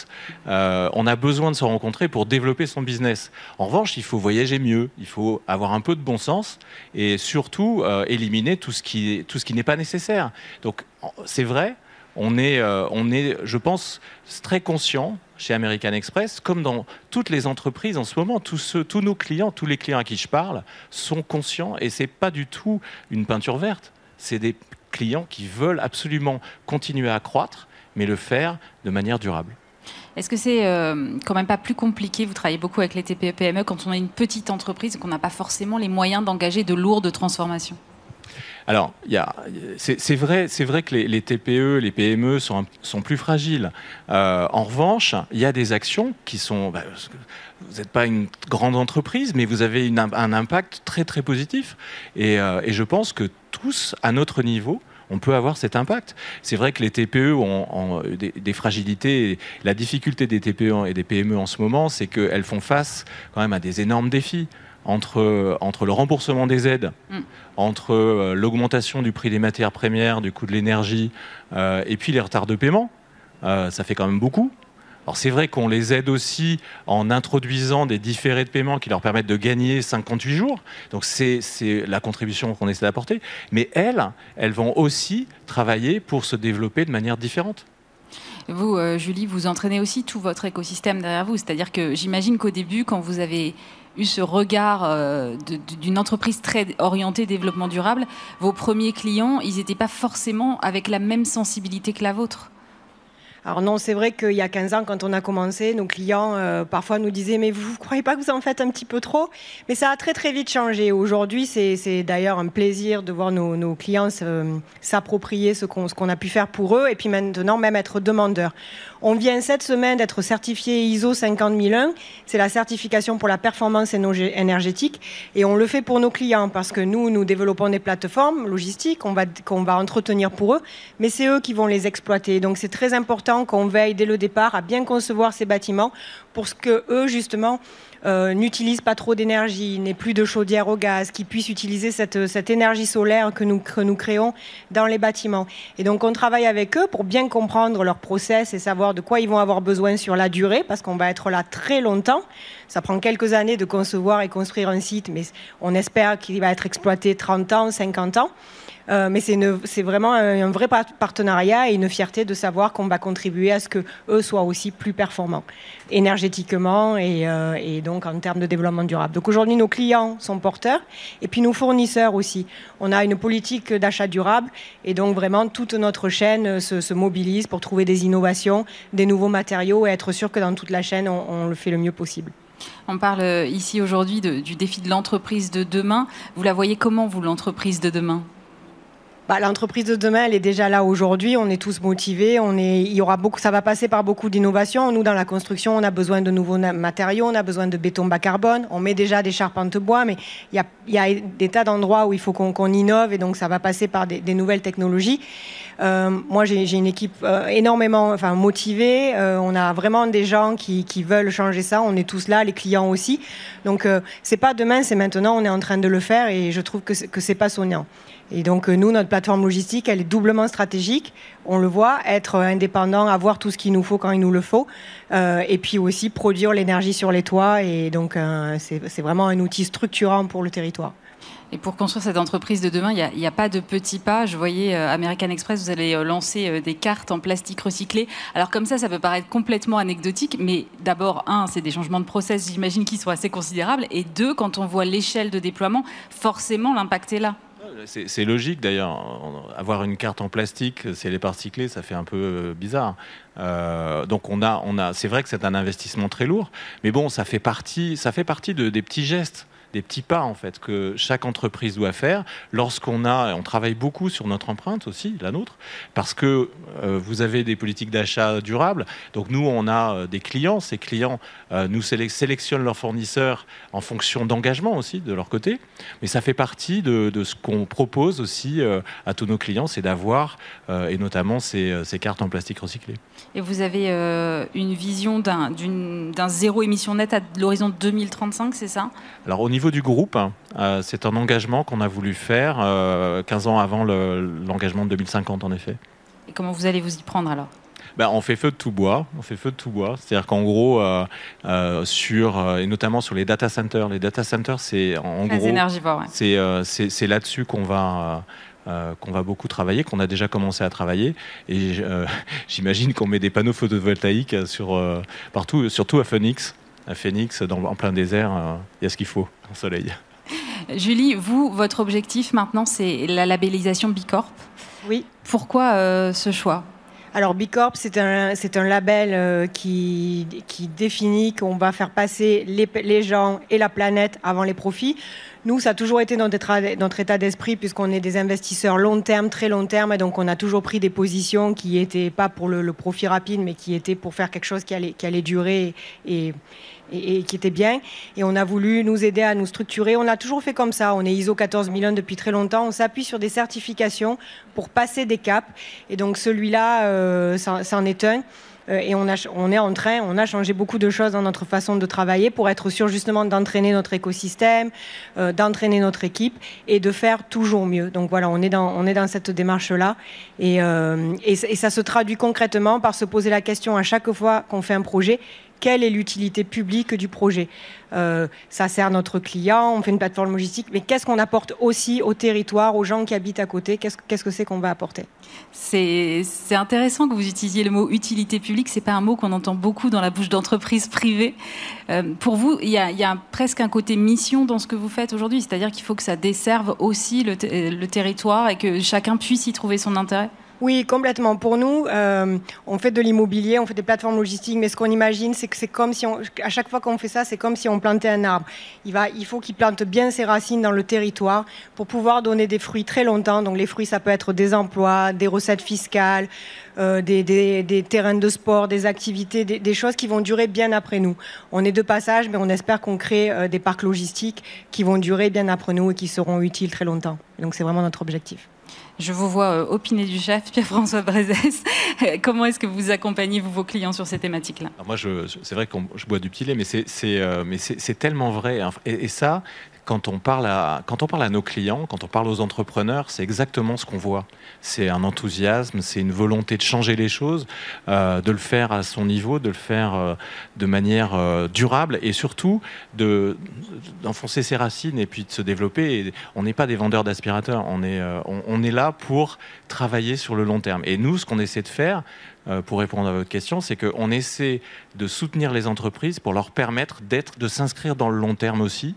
[SPEAKER 4] Euh, on a besoin de se rencontrer pour développer son business. En revanche, il faut voyager mieux, il faut avoir un peu de bon sens et surtout euh, éliminer tout ce qui, n'est pas nécessaire. Donc c'est vrai, on est, euh, on est, je pense, très conscient chez American Express, comme dans toutes les entreprises en ce moment, tous, tous nos clients, tous les clients à qui je parle, sont conscients et c'est pas du tout une peinture verte. C'est des clients qui veulent absolument continuer à croître mais le faire de manière durable.
[SPEAKER 1] Est-ce que c'est euh, quand même pas plus compliqué Vous travaillez beaucoup avec les TPE-PME quand on a une petite entreprise et qu'on n'a pas forcément les moyens d'engager de lourdes transformations?
[SPEAKER 4] Alors, c'est vrai, vrai que les, TPE, les PME sont, sont plus fragiles. Euh, en revanche, il y a des actions qui sont. Bah, vous n'êtes pas une grande entreprise, mais vous avez un impact très très positif. Et, euh, et je pense que tous, à notre niveau, on peut avoir cet impact. C'est vrai que les TPE ont, des, fragilités. La difficulté des TPE et des PME en ce moment, c'est qu'elles font face quand même à des énormes défis. Entre, entre le remboursement des aides, mm. entre euh, l'augmentation du prix des matières premières, du coût de l'énergie, euh, et puis les retards de paiement, euh, ça fait quand même beaucoup. Alors c'est vrai qu'on les aide aussi en introduisant des différés de paiement qui leur permettent de gagner 58 jours. Donc c'est la contribution qu'on essaie d'apporter. Mais elles, elles vont aussi travailler pour se développer de manière différente.
[SPEAKER 1] Vous, euh, Julie, vous entraînez aussi tout votre écosystème derrière vous. C'est-à-dire que j'imagine qu'au début, quand vous avez eu ce regard euh, d'une entreprise très orientée développement durable, vos premiers clients, ils n'étaient pas forcément avec la même sensibilité que la vôtre.
[SPEAKER 5] Alors non, c'est vrai qu'il y a 15 ans, quand on a commencé, nos clients euh, parfois nous disaient mais vous ne croyez pas que vous en faites un petit peu trop? Mais ça a très très vite changé. Aujourd'hui, c'est d'ailleurs un plaisir de voir nos, clients s'approprier ce qu'on a pu faire pour eux et puis maintenant même être demandeurs. On vient cette semaine d'être certifié ISO 50001. C'est la certification pour la performance énergétique. Et on le fait pour nos clients parce que nous, nous développons des plateformes logistiques qu'on va, qu'on va entretenir pour eux, mais c'est eux qui vont les exploiter. Donc c'est très important qu'on veille dès le départ à bien concevoir ces bâtiments pour que eux, justement, euh, n'utilisent pas trop d'énergie, n'aient plus de chaudière au gaz, qu'ils puissent utiliser cette, énergie solaire que nous, que nous créons dans les bâtiments. Et donc on travaille avec eux pour bien comprendre leur process et savoir de quoi ils vont avoir besoin sur la durée, parce qu'on va être là très longtemps. Ça prend quelques années de concevoir et construire un site, mais on espère qu'il va être exploité 30 ans, 50 ans. Euh, mais c'est vraiment un, vrai partenariat et une fierté de savoir qu'on va contribuer à ce que eux soient aussi plus performants énergétiquement et, euh, et donc en termes de développement durable. Donc aujourd'hui, nos clients sont porteurs et puis nos fournisseurs aussi. On a une politique d'achat durable et donc vraiment toute notre chaîne se, se, mobilise pour trouver des innovations, des nouveaux matériaux et être sûr que dans toute la chaîne, on, on le fait le mieux possible.
[SPEAKER 1] On parle ici aujourd'hui du défi de l'entreprise de demain. Vous la voyez comment, vous, l'entreprise de demain?
[SPEAKER 5] Bah, l'entreprise de demain, elle est déjà là aujourd'hui. On est tous motivés. On est, il y aura beaucoup, ça va passer par beaucoup d'innovations. Nous, dans la construction, on a besoin de nouveaux matériaux, on a besoin de béton bas carbone. On met déjà des charpentes bois, mais il y a, il y a des tas d'endroits où il faut qu'on innove et donc ça va passer par des, nouvelles technologies. Euh, moi, j'ai une équipe euh, énormément enfin, motivée. Euh, on a vraiment des gens qui, qui, veulent changer ça. On est tous là, les clients aussi. Donc, c'est pas demain, c'est maintenant. On est en train de le faire et je trouve que c'est pas sonnant. Et donc, nous, notre plateforme logistique, elle est doublement stratégique. On le voit, être indépendant, avoir tout ce qu'il nous faut quand il nous le faut. et puis aussi produire l'énergie sur les toits. Et donc, c'est vraiment un outil structurant pour le territoire.
[SPEAKER 1] Et pour construire cette entreprise de demain, il n'y a, pas de petits pas. Je voyais euh, American Express, vous allez euh, lancer euh, des cartes en plastique recyclé. Alors comme ça, ça peut paraître complètement anecdotique, mais d'abord, un, c'est des changements de process, j'imagine, qui sont assez considérables. Et deux, quand on voit l'échelle de déploiement, forcément, l'impact est là.
[SPEAKER 4] C'est logique d'ailleurs. Avoir une carte en plastique, si elle est pas recyclée, ça fait un peu bizarre. donc on a, on a. C'est vrai que c'est un investissement très lourd, mais bon, ça fait partie, ça fait partie de, des petits gestes des petits pas en fait que chaque entreprise doit faire lorsqu'on a, on travaille beaucoup sur notre empreinte aussi, la nôtre, parce que euh, vous avez des politiques d'achat durables. Donc nous, on a euh, des clients. Ces clients euh, nous sélectionnent leurs fournisseurs en fonction d'engagement aussi de leur côté. Mais ça fait partie de, ce qu'on propose aussi à tous nos clients, c'est d'avoir et notamment ces, ces, cartes en plastique recyclé.
[SPEAKER 1] Et vous avez une vision d'un zéro émission nette à l'horizon 2035, c'est ça?
[SPEAKER 4] Alors au niveau du groupe, hein, c'est un engagement qu'on a voulu faire 15 ans avant l'engagement de 2050 en effet.
[SPEAKER 1] Et comment vous allez vous y prendre alors?
[SPEAKER 4] Ben, on fait feu de tout bois. On fait feu de tout bois. C'est-à-dire qu'en gros, euh, euh, sur euh, et notamment sur les data centers, les data centers, c'est en
[SPEAKER 1] gros,
[SPEAKER 4] c'est là-dessus qu'on va qu'on va beaucoup travailler, qu'on a déjà commencé à travailler. Et j'imagine qu'on met des panneaux photovoltaïques sur partout, surtout à Phoenix. À Phoenix, dans, en plein désert, il y a ce qu'il faut, un soleil.
[SPEAKER 1] Julie, vous, votre objectif maintenant, c'est la labellisation Bicorp?
[SPEAKER 5] Oui.
[SPEAKER 1] Pourquoi euh, ce choix?
[SPEAKER 5] Alors Bicorp, c'est un, c'est un label euh, qui, qui définit qu'on va faire passer les, les, gens et la planète avant les profits. Nous, ça a toujours été notre état, notre état d'esprit puisqu'on est des investisseurs long terme, très long terme, et donc on a toujours pris des positions qui n'étaient pas pour le, le, profit rapide, mais qui étaient pour faire quelque chose qui allait, qui allait durer et, qui était bien. Et on a voulu nous aider à nous structurer. On a toujours fait comme ça. On est ISO 14001 depuis très longtemps. On s'appuie sur des certifications pour passer des caps. Et donc celui-là, euh, c'en est un. Euh, et on, est en train, on a changé beaucoup de choses dans notre façon de travailler pour être sûr justement d'entraîner notre écosystème, euh, d'entraîner notre équipe et de faire toujours mieux. Donc voilà, on est dans, cette démarche-là. Et, et, et ça se traduit concrètement par se poser la question à chaque fois qu'on fait un projet, quelle est l'utilité publique du projet. Euh, ça sert notre client, on fait une plateforme logistique, mais qu'est-ce qu'on apporte aussi au territoire, aux gens qui habitent à côté? Qu'est-ce que c'est qu'on va apporter?
[SPEAKER 1] C'est intéressant que vous utilisiez le mot utilité publique. C'est pas un mot qu'on entend beaucoup dans la bouche d'entreprises privées. Euh, pour vous, il y, a, presque un côté mission dans ce que vous faites aujourd'hui, c'est-à-dire qu'il faut que ça desserve aussi le territoire et que chacun puisse y trouver son intérêt?
[SPEAKER 5] Oui, complètement. Pour nous, euh, on fait de l'immobilier, on fait des plateformes logistiques, mais ce qu'on imagine, c'est que c'est comme si, à chaque fois qu'on fait ça, c'est comme si on plantait un arbre. Il, faut qu'il plante bien ses racines dans le territoire pour pouvoir donner des fruits très longtemps. Donc les fruits, ça peut être des emplois, des recettes fiscales, euh, des, terrains de sport, des activités, des, des, choses qui vont durer bien après nous. On est de passage, mais on espère qu'on crée euh, des parcs logistiques qui vont durer bien après nous et qui seront utiles très longtemps. Donc c'est vraiment notre objectif.
[SPEAKER 1] Je vous vois euh, opiner du chef, Pierre-François Brézès. Comment est-ce que vous accompagnez vos clients sur ces thématiques-là?
[SPEAKER 4] Moi, c'est vrai que je bois du petit lait, mais c'est euh, tellement vrai. Hein. et, ça, quand on, parle à, nos clients, quand on parle aux entrepreneurs, c'est exactement ce qu'on voit. C'est un enthousiasme, c'est une volonté de changer les choses, euh, de le faire à son niveau, de le faire euh, de manière euh, durable et surtout d'enfoncer ses racines et puis de se développer. On n'est pas des vendeurs d'aspirateurs, on est, là pour travailler sur le long terme. Et nous, ce qu'on essaie de faire, pour répondre à votre question, c'est qu'on essaie de soutenir les entreprises pour leur permettre de s'inscrire dans le long terme aussi,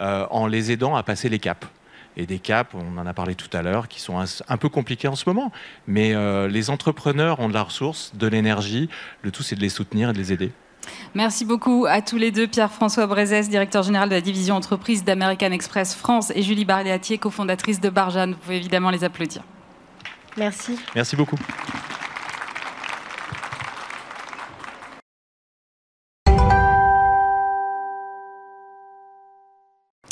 [SPEAKER 4] en les aidant à passer les caps. Et des caps, on en a parlé tout à l'heure, qui sont un, peu compliqués en ce moment. Mais euh, les entrepreneurs ont de la ressource, de l'énergie. Le tout, c'est de les soutenir et de les aider.
[SPEAKER 1] Merci beaucoup à tous les deux, Pierre-François Brézès, directeur général de la division entreprise d'American Express France, et Julie Barliatier, cofondatrice de Barjane. Vous pouvez évidemment les applaudir.
[SPEAKER 5] Merci.
[SPEAKER 4] Merci beaucoup.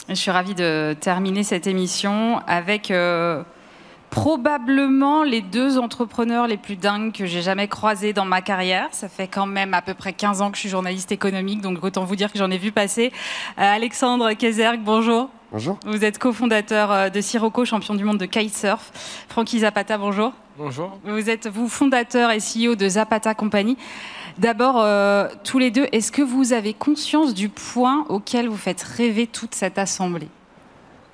[SPEAKER 1] Je suis ravie de terminer cette émission avec euh, probablement les deux entrepreneurs les plus dingues que j'ai jamais croisés dans ma carrière. Ça fait quand même à peu près 15 ans que je suis journaliste économique, donc autant vous dire que j'en ai vu passer. Euh, Alexandre Kezerg, bonjour.
[SPEAKER 6] Bonjour.
[SPEAKER 1] Vous êtes cofondateur euh, de Sirocco, champion du monde de kitesurf. Francky Zapata, bonjour.
[SPEAKER 6] Bonjour.
[SPEAKER 1] Vous êtes vous fondateur et CEO de Zapata Company. D'abord, euh, tous les deux, est-ce que vous avez conscience du point auquel vous faites rêver toute cette assemblée?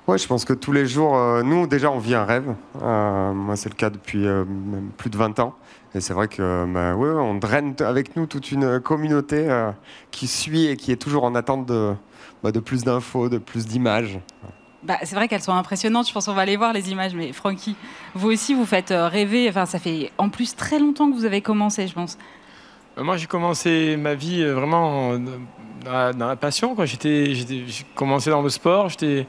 [SPEAKER 6] Oui, je pense que tous les jours, euh, nous déjà, on vit un rêve. Euh, moi, c'est le cas depuis plus de 20 ans. Et c'est vrai que, bah, ouais, on draine avec nous toute une communauté qui suit et qui est toujours en attente de, bah, de plus d'infos, de plus d'images.
[SPEAKER 1] Bah, c'est vrai qu'elles sont impressionnantes. Je pense qu'on va aller voir les images. Mais Francky, vous aussi, vous faites rêver. Enfin, ça fait en plus très longtemps que vous avez commencé, je pense.
[SPEAKER 7] Euh, moi, j'ai commencé ma vie euh, vraiment dans la passion. J'ai commencé dans le sport, j'étais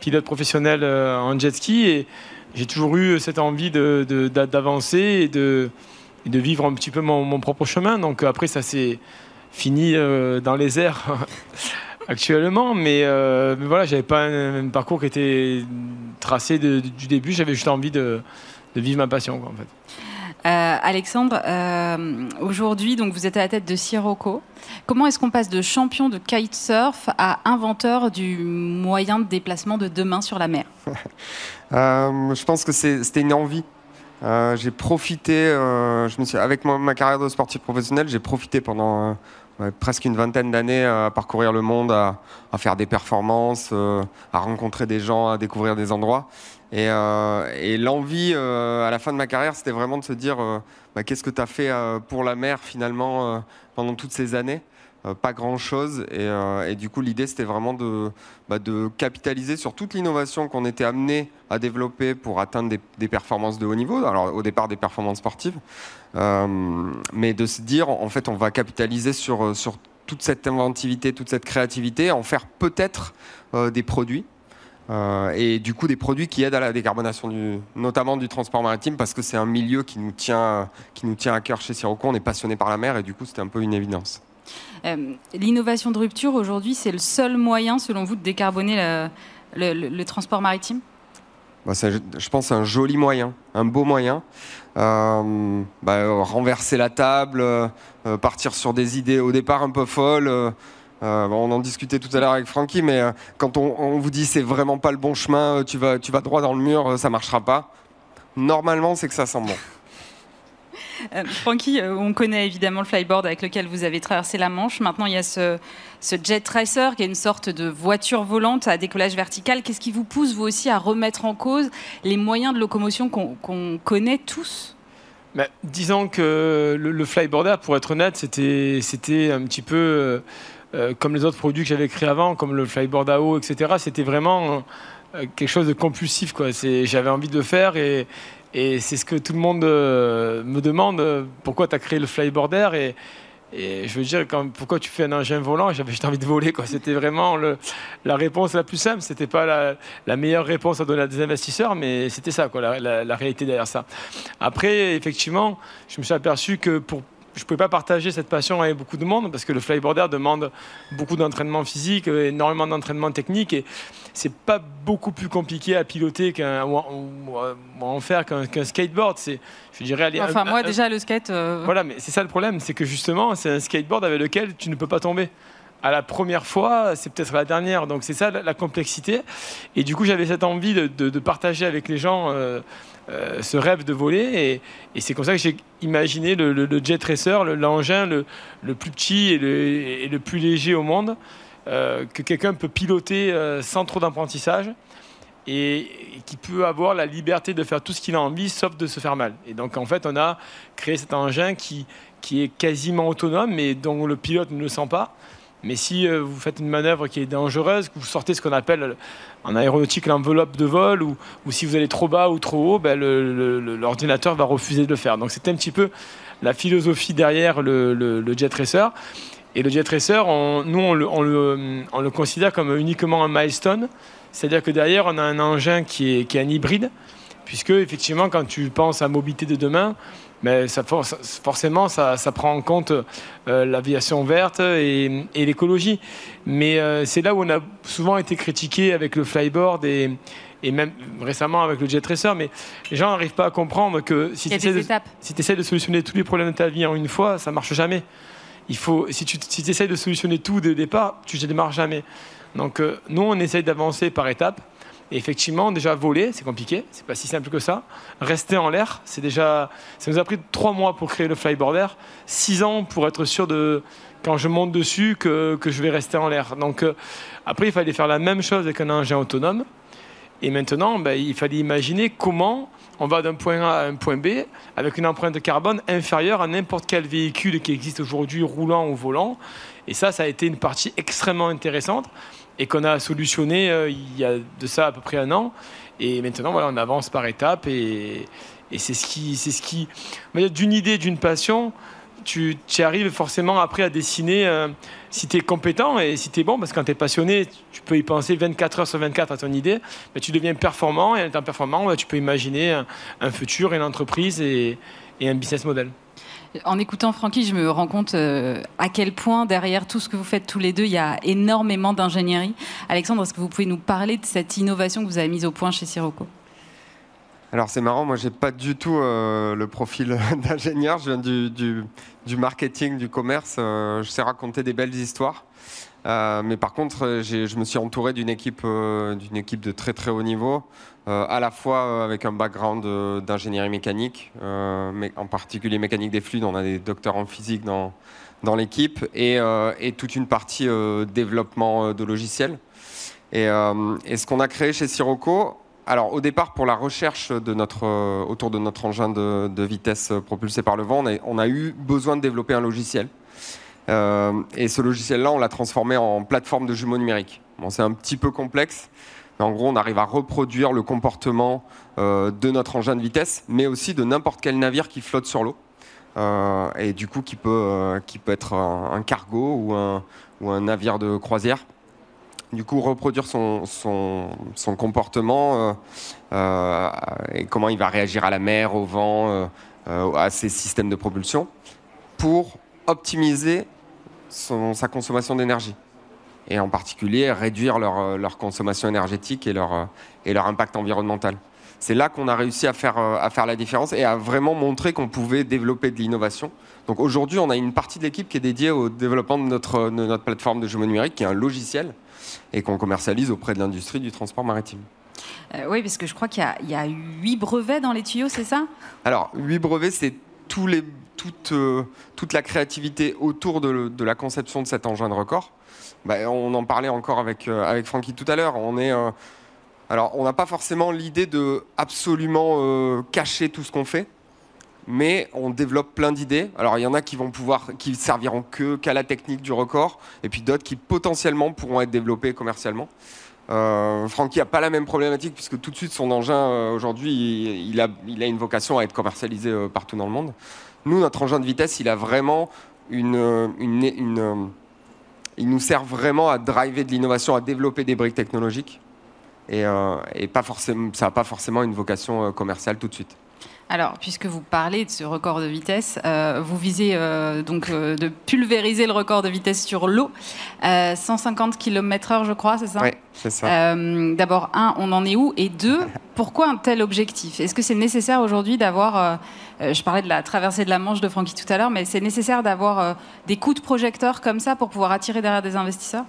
[SPEAKER 7] pilote professionnel en jet ski et j'ai toujours eu cette envie d'avancer et de, de vivre un petit peu mon, propre chemin. Donc après, ça s'est fini dans les airs actuellement, mais, euh, mais voilà, j'avais pas un, parcours qui était tracé du début. J'avais juste envie de, vivre ma passion, en fait.
[SPEAKER 1] Euh, Alexandre, euh, aujourd'hui, donc vous êtes à la tête de Sirocco. Comment est-ce qu'on passe de champion de kitesurf à inventeur du moyen de déplacement de demain sur la mer?
[SPEAKER 6] Je pense que c'était une envie. j'ai profité, je me suis, avec ma, carrière de sportif professionnel, j'ai profité pendant presque une vingtaine d'années à parcourir le monde, à, faire des performances, euh, à rencontrer des gens, à découvrir des endroits. Et, euh, l'envie euh, à la fin de ma carrière, c'était vraiment de se dire bah, qu'est-ce que tu as fait pour la mer finalement pendant toutes ces années? Euh, pas grand-chose. Euh, et, du coup, l'idée, c'était vraiment de, bah, de, capitaliser sur toute l'innovation qu'on était amené à développer pour atteindre des, performances de haut niveau. Alors, au départ, des performances sportives. Euh, mais de se dire, en fait, on va capitaliser sur toute cette inventivité, toute cette créativité, en faire peut-être des produits. Et du coup, des produits qui aident à la décarbonation, du, notamment du transport maritime, parce que c'est un milieu qui nous, tient, qui nous tient à cœur chez Sirocco. On est passionné par la mer, et du coup, c'était un peu une évidence.
[SPEAKER 1] Euh, l'innovation de rupture, aujourd'hui, c'est le seul moyen, selon vous, de décarboner le, transport maritime?
[SPEAKER 6] Bah, je pense un joli moyen, un beau moyen. Euh, bah, renverser la table, euh, partir sur des idées au départ un peu folles. On en discutait tout à l'heure avec Francky, mais quand on, vous dit c'est vraiment pas le bon chemin, tu vas, tu vas droit dans le mur, ça marchera pas. Normalement, c'est que ça sent bon.
[SPEAKER 1] Euh, Francky, euh, on connaît évidemment le flyboard avec lequel vous avez traversé la Manche. Maintenant, il y a ce, Jet Tracer qui est une sorte de voiture volante à décollage vertical. Qu'est-ce qui vous pousse, vous aussi, à remettre en cause les moyens de locomotion qu'on connaît tous?
[SPEAKER 7] Disons que le, flyboarder, pour être honnête, c'était un petit peu euh, comme les autres produits que j'avais créés avant, comme le flyboard à eau, etc. C'était vraiment quelque chose de compulsif. J'avais envie de faire et, c'est ce que tout le monde euh, me demande euh, pourquoi tu as créé le flyboarder et, et je veux dire, pourquoi tu fais un engin volant? J'avais juste envie de voler. C'était vraiment la réponse la plus simple. C'était pas la, meilleure réponse à donner à des investisseurs, mais c'était ça, quoi, la, réalité derrière ça. Après, effectivement, je me suis aperçu que pour je ne pouvais pas partager cette passion avec beaucoup de monde parce que le flyboarder demande beaucoup d'entraînement physique, énormément d'entraînement technique et c'est pas beaucoup plus compliqué à piloter qu'un ou, en faire qu'un skateboard. C'est,
[SPEAKER 1] je dirais, aller, enfin moi déjà le skate. Euh,
[SPEAKER 7] voilà, mais c'est ça le problème, c'est que justement c'est un skateboard avec lequel tu ne peux pas tomber à la première fois, c'est peut-être la dernière. Donc c'est ça la, complexité. Et du coup, j'avais cette envie de, partager avec les gens euh, euh, ce rêve de voler. Et, c'est comme ça que j'ai imaginé le, Jet Racer, l'engin le, plus petit et le, plus léger au monde, euh, que quelqu'un peut piloter euh, sans trop d'apprentissage. Et, qui peut avoir la liberté de faire tout ce qu'il a envie, sauf de se faire mal. Et donc, en fait, on a créé cet engin qui, qui est quasiment autonome, mais dont le pilote ne le sent pas. Mais si euh, vous faites une manœuvre qui est dangereuse, que vous sortez ce qu'on appelle en aéronautique l'enveloppe de vol, ou, si vous allez trop bas ou trop haut, ben, l'ordinateur va refuser de le faire. Donc c'est un petit peu la philosophie derrière le, Jet Racer. Et le Jet Racer, nous, on le, on le, considère comme uniquement un milestone. C'est-à-dire que derrière, on a un engin qui est, qui est un hybride, puisque effectivement, quand tu penses à mobilité de demain, mais ça, forcément, ça, prend en compte euh, l'aviation verte et, l'écologie. Mais euh, c'est là où on a souvent été critiqué avec le flyboard et, même récemment avec le jet racer. Mais les gens n'arrivent pas à comprendre que si tu essaies, de solutionner tous les problèmes de ta vie en une fois, ça marche jamais. Il faut, si tu si essaies de solutionner tout dès le départ, tu ne démarres jamais. Donc euh, nous, on essaye d'avancer par étapes. Et effectivement, déjà voler, c'est compliqué, c'est pas si simple que ça. Rester en l'air, c'est déjà. Ça nous a pris trois mois pour créer le flyboarder, six ans pour être sûr de, quand je monte dessus, que, que je vais rester en l'air. Donc euh, après, il fallait faire la même chose avec un engin autonome. Et maintenant, ben, il fallait imaginer comment on va d'un point A à un point B avec une empreinte carbone inférieure à n'importe quel véhicule qui existe aujourd'hui, roulant ou volant. Et ça, ça a été une partie extrêmement intéressante et qu'on a solutionné euh, il y a de ça à peu près un an. Et maintenant, voilà, on avance par étapes et, c'est ce qui, c'est ce qui, d'une idée, d'une passion, tu, arrives forcément après à dessiner euh, si tu es compétent et si tu es bon, parce que quand tu es passionné, tu peux y penser 24 heures sur 24 à ton idée, mais tu deviens performant et en étant performant, bah, tu peux imaginer un, un futur, une entreprise et un business model.
[SPEAKER 1] En écoutant Francky, je me rends compte euh, à quel point derrière tout ce que vous faites tous les deux, il y a énormément d'ingénierie. Alexandre, est-ce que vous pouvez nous parler de cette innovation que vous avez mise au point chez Sirocco?
[SPEAKER 6] Alors c'est marrant, moi j'ai pas du tout euh, le profil d'ingénieur, je viens du, marketing, du commerce, euh, je sais raconter des belles histoires. Euh, mais par contre, euh, je me suis entouré d'une équipe, euh, équipe de très très haut niveau, à la fois avec un background d'ingénierie mécanique, mais en particulier mécanique des fluides. On a des docteurs en physique dans, dans l'équipe et, et toute une partie développement de logiciels. Et, ce qu'on a créé chez Sirocco, alors au départ pour la recherche de notre, autour de notre engin de, vitesse propulsé par le vent, on a eu besoin de développer un logiciel. Euh, et ce logiciel-là, on l'a transformé en plateforme de jumeaux numériques. Bon, c'est un petit peu complexe, mais en gros, on arrive à reproduire le comportement euh, de notre engin de vitesse, mais aussi de n'importe quel navire qui flotte sur l'eau. Euh, et du coup, qui peut, qui peut être un, cargo ou un, ou un navire de croisière. Du coup, reproduire son, son, son comportement et comment il va réagir à la mer, au vent, à ses systèmes de propulsion, pour optimiser son- sa consommation d'énergie. Et en particulier, réduire leur, euh, leur consommation énergétique et leur, euh, et leur impact environnemental. C'est là qu'on a réussi à faire, euh, à faire la différence et à vraiment montrer qu'on pouvait développer de l'innovation. Donc aujourd'hui, on a une partie de l'équipe qui est dédiée au développement de notre, de notre plateforme de jumeaux numériques, qui est un logiciel et qu'on commercialise auprès de l'industrie du transport maritime.
[SPEAKER 1] Euh, Oui, parce que je crois qu'il y a- huit brevets dans les tuyaux, c'est ça?
[SPEAKER 6] Alors, 8 brevets, c'est euh, toute la créativité autour de, la conception de cet engin de record. Bah, on en parlait encore avec, euh, avec Francky tout à l'heure. On est, euh, alors, on n'a pas forcément l'idée de absolument euh, cacher tout ce qu'on fait, mais on développe plein d'idées. Alors, il y en a qui vont pouvoir, qui serviront qu'à la technique du record, et puis d'autres qui potentiellement pourront être développées commercialement. Euh, Francky n'a pas la même problématique puisque tout de suite son engin euh, aujourd'hui il, a, il a une vocation à être commercialisé euh, partout dans le monde. Nous notre engin de vitesse il a vraiment une, euh, une, il nous sert vraiment à driver de l'innovation, à développer des briques technologiques et, et pas forcément, ça n'a pas forcément une vocation commerciale tout de suite.
[SPEAKER 1] Alors, puisque vous parlez de ce record de vitesse, euh, vous visez euh, donc euh, de pulvériser le record de vitesse sur l'eau, Euh, 150 km/h, je crois, c'est ça
[SPEAKER 6] Oui, c'est ça.
[SPEAKER 1] D'abord, un, on en est où? Et deux, pourquoi un tel objectif? Est-ce que c'est nécessaire aujourd'hui d'avoir, je parlais de la traversée de la Manche de Francky tout à l'heure, mais c'est nécessaire d'avoir des coups de projecteur comme ça pour pouvoir attirer derrière des investisseurs?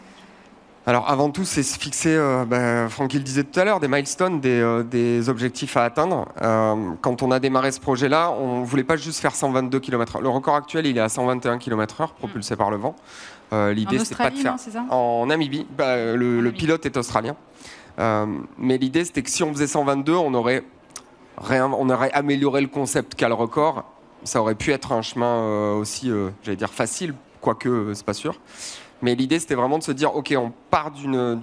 [SPEAKER 6] Alors avant tout, c'est se fixer, euh, ben, Francky le disait tout à l'heure, des milestones, des, euh, des objectifs à atteindre. Euh, quand on a démarré ce projet-là, on voulait pas juste faire 122 km/h. Le record actuel, il est à 121 km/h, propulsé par le vent. Euh, L'idée, c'était pas de faire
[SPEAKER 1] non, c'est ça
[SPEAKER 6] en Namibie. Bah, le,
[SPEAKER 1] En
[SPEAKER 6] le
[SPEAKER 1] Namibie.
[SPEAKER 6] pilote est australien. Mais l'idée, c'était que si on faisait 122, on aurait, réin- on aurait amélioré le concept qu'a le record. Ça aurait pu être un chemin aussi, j'allais dire, facile, quoique c'est pas sûr. Mais l'idée, c'était vraiment de se dire, OK, on part d'une...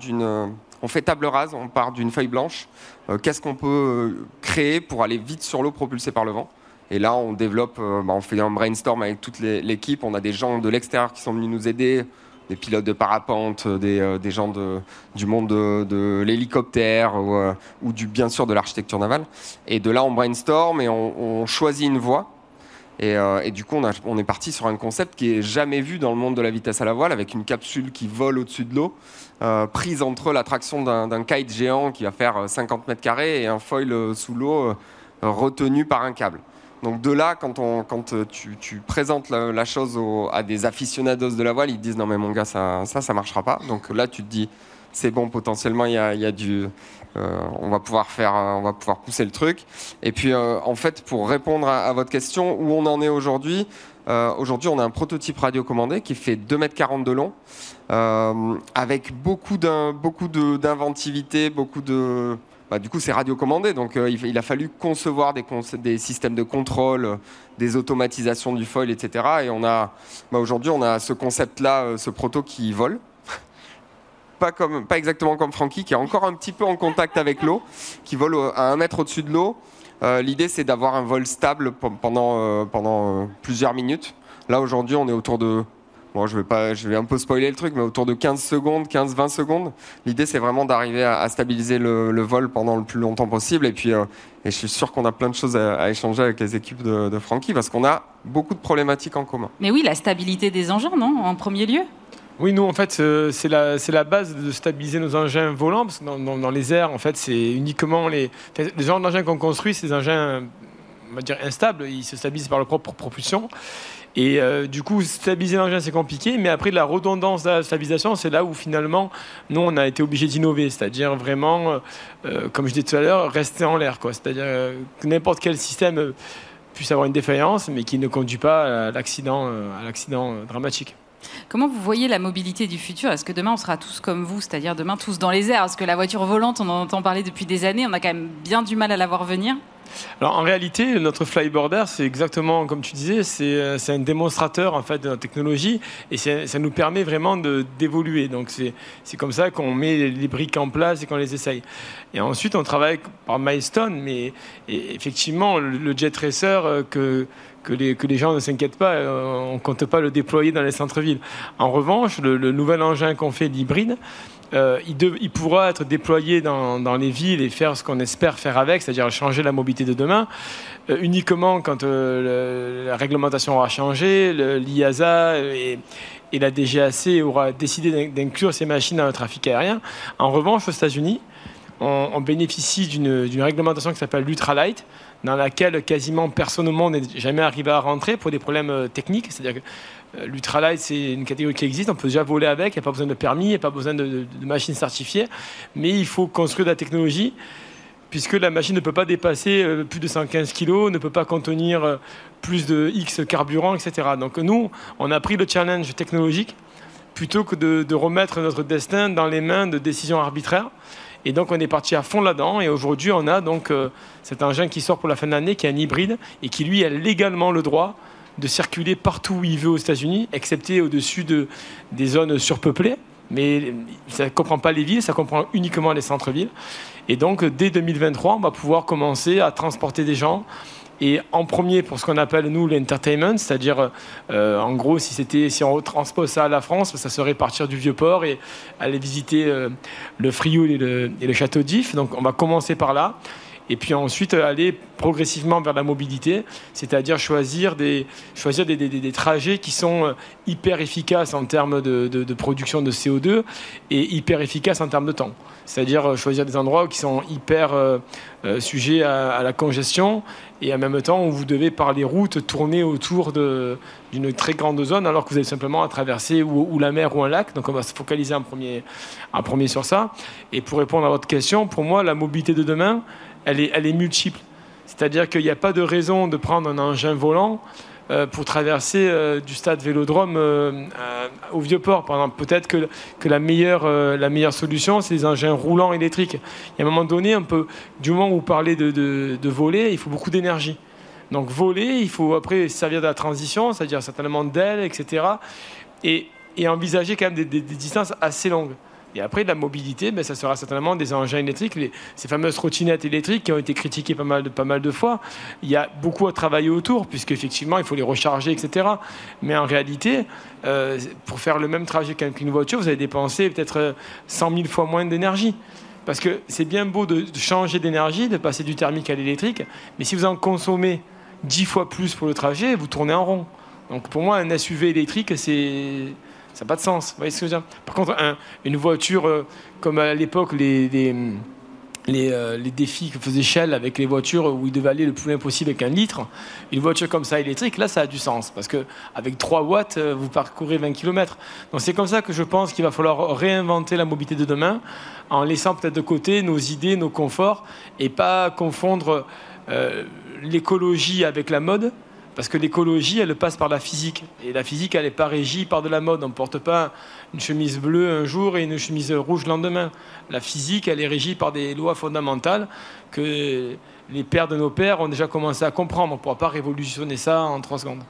[SPEAKER 6] on fait table rase, on part d'une feuille blanche. Euh, Qu'est-ce qu'on peut euh, créer pour aller vite sur l'eau propulsé par le vent? Et là, on développe, euh, bah, on fait un brainstorm avec toute l'équipe. On a des gens de l'extérieur qui sont venus nous aider, des pilotes de parapente, des, gens du monde de, l'hélicoptère ou, du, bien sûr de l'architecture navale. Et de là, on brainstorm et on choisit une voie. Et, euh, et du coup, on, est parti sur un concept qui est jamais vu dans le monde de la vitesse à la voile, avec une capsule qui vole au-dessus de l'eau, euh, prise entre la traction d'un kite géant qui va faire euh, 50 mètres carrés et un foil euh, sous l'eau euh, retenu par un câble. Donc de là, quand, on, euh, tu, présentes la, chose à des aficionados de la voile, ils te disent non mais mon gars, ça, ça, ça marchera pas. Donc là, tu te dis c'est bon, potentiellement il y a, du, euh, on va pouvoir faire, euh, on va pouvoir pousser le truc. Et puis euh, en fait, pour répondre à, votre question, où on en est aujourd'hui, aujourd'hui on a un prototype radiocommandé qui fait 2,40 m de long, avec beaucoup d'un- beaucoup d'inventivité, beaucoup de bah, du coup, c'est radiocommandé, donc il, a fallu concevoir des, systèmes de contrôle, des automatisations du foil, etc. Et on a, bah, aujourd'hui, on a ce concept-là, ce proto qui vole. Pas, comme, pas exactement comme Francky, qui est encore un petit peu en contact avec l'eau, qui vole à un mètre au-dessus de l'eau. Euh, L'idée, c'est d'avoir un vol stable pe- pendant, euh, euh, plusieurs minutes. Là, aujourd'hui, on est autour de Bon, je vais, pas, je vais un peu spoiler le truc, mais autour de 15 secondes, 15-20 secondes. L'idée, c'est vraiment d'arriver à, stabiliser le, vol pendant le plus longtemps possible. Et puis, et je suis sûr qu'on a plein de choses à, échanger avec les équipes de, de Francky, parce qu'on a beaucoup de problématiques en commun.
[SPEAKER 1] Mais oui, la stabilité des engins, non? En premier lieu?
[SPEAKER 7] Oui, nous, en fait, euh, c'est la, base de stabiliser nos engins volants, parce que dans, les airs, en fait, c'est uniquement les, les genres d'engins qu'on construit, ces engins, on va dire, instables, ils se stabilisent par leur propre propulsion. Et euh, du coup, stabiliser l'engin, c'est compliqué, mais après, la redondance de la stabilisation, c'est là où finalement, nous, on a été obligé d'innover, c'est-à-dire vraiment, euh, comme je disais tout à l'heure, rester en l'air. C'est-à-dire que n'importe quel système puisse avoir une défaillance, mais qui ne conduit pas à l'accident dramatique.
[SPEAKER 1] Comment vous voyez la mobilité du futur? Est-ce que demain on sera tous comme vous, c'est-à-dire demain tous dans les airs? Parce que la voiture volante, on en entend parler depuis des années, on a quand même bien du mal à la voir venir.
[SPEAKER 7] Alors en réalité, notre flyboarder, c'est exactement comme tu disais, c'est euh, un démonstrateur en fait de notre technologie et ça nous permet vraiment d'évoluer. Donc c'est comme ça qu'on met les briques en place et qu'on les essaye. Et ensuite, on travaille par milestone, mais effectivement, le, jet racer euh, que que les, que les, gens ne s'inquiètent pas, euh, on ne compte pas le déployer dans les centres-villes. En revanche, le, nouvel engin qu'on fait, l'hybride, euh, il, pourra être déployé dans, les villes et faire ce qu'on espère faire avec, c'est-à-dire changer la mobilité de demain, euh, uniquement quand la réglementation aura changé, l'IASA et, la DGAC aura décidé d'inclure ces machines dans le trafic aérien. En revanche, aux États-Unis, on, bénéficie d'une réglementation qui s'appelle l'ultralight, dans laquelle quasiment personne au monde n'est jamais arrivé à rentrer pour des problèmes techniques. C'est-à-dire que euh, L'ultralight, c'est une catégorie qui existe, on peut déjà voler avec, il n'y a pas besoin de permis, il n'y a pas besoin de, machines certifiées, mais il faut construire de la technologie, puisque la machine ne peut pas dépasser euh, plus de 115 kg, ne peut pas contenir euh, plus de X carburant, etc. Donc nous, on a pris le challenge technologique plutôt que de, remettre notre destin dans les mains de décisions arbitraires. Et donc on est parti à fond là-dedans. Et aujourd'hui, on a donc cet engin qui sort pour la fin de l'année, qui est un hybride, et qui lui a légalement le droit de circuler partout où il veut aux États-Unis, excepté au-dessus de, des zones surpeuplées. Mais ça ne comprend pas les villes, ça comprend uniquement les centres-villes. Et donc, dès 2023, on va pouvoir commencer à transporter des gens. Et en premier, pour ce qu'on appelle, nous, l'entertainment, c'est-à-dire, euh, en gros, si, c'était, si on transpose ça à la France, ça serait partir du Vieux-Port et aller visiter euh, le Frioul et le, et le château d'If. Donc, on va commencer par là et puis ensuite euh, aller progressivement vers la mobilité, c'est-à-dire choisir des, choisir des, des, trajets qui sont euh, hyper efficaces en termes de, de, production de CO2 et hyper efficaces en termes de temps. C'est-à-dire euh, choisir des endroits qui sont hyper sujets à, la congestion et en même temps où vous devez par les routes tourner autour d'une très grande zone alors que vous avez simplement à traverser ou, ou, la mer ou un lac. Donc on va se focaliser en premier, en premier sur ça. Et pour répondre à votre question, pour moi, la mobilité de demain, elle est, multiple. C'est-à-dire qu'il n'y a pas de raison de prendre un engin volant euh, pour traverser euh, du stade Vélodrome euh, au Vieux-Port. Peut-être que, la, meilleure, solution, c'est les engins roulants électriques. Il y a un moment donné, un peu, du moment où vous parlez de, voler, il faut beaucoup d'énergie. Donc voler, il faut après servir de la transition, c'est-à-dire certainement d'ailes, etc. Et, et, envisager quand même des distances assez longues. Et après, la mobilité, ben, ça sera certainement des engins électriques, ces fameuses trottinettes électriques qui ont été critiquées pas mal, de, pas mal de fois. Il y a beaucoup à travailler autour, puisqu'effectivement, il faut les recharger, etc. Mais en réalité, euh, pour faire le même trajet qu'une voiture, vous allez dépenser peut-être 100 000 fois moins d'énergie. Parce que c'est bien beau de changer d'énergie, de passer du thermique à l'électrique, mais si vous en consommez 10 fois plus pour le trajet, vous tournez en rond. Donc pour moi, un SUV électrique, c'est ça n'a pas de sens. Vous voyez ce que je veux dire? Par contre, une voiture, euh, comme à l'époque, les, les, euh, défis que faisait Shell avec les voitures où il devait aller le plus loin possible avec un litre, une voiture comme ça électrique, là, ça a du sens. Parce qu'avec 3 watts, euh, vous parcourez 20 km. Donc c'est comme ça que je pense qu'il va falloir réinventer la mobilité de demain en laissant peut-être de côté nos idées, nos conforts et pas confondre l'écologie avec la mode parce que l'écologie, elle passe par la physique. Et la physique, elle n'est pas régie par de la mode. On ne porte pas une chemise bleue un jour et une chemise rouge le lendemain. La physique, elle est régie par des lois fondamentales que les pères de nos pères ont déjà commencé à comprendre. On ne pourra pas révolutionner ça en trois secondes.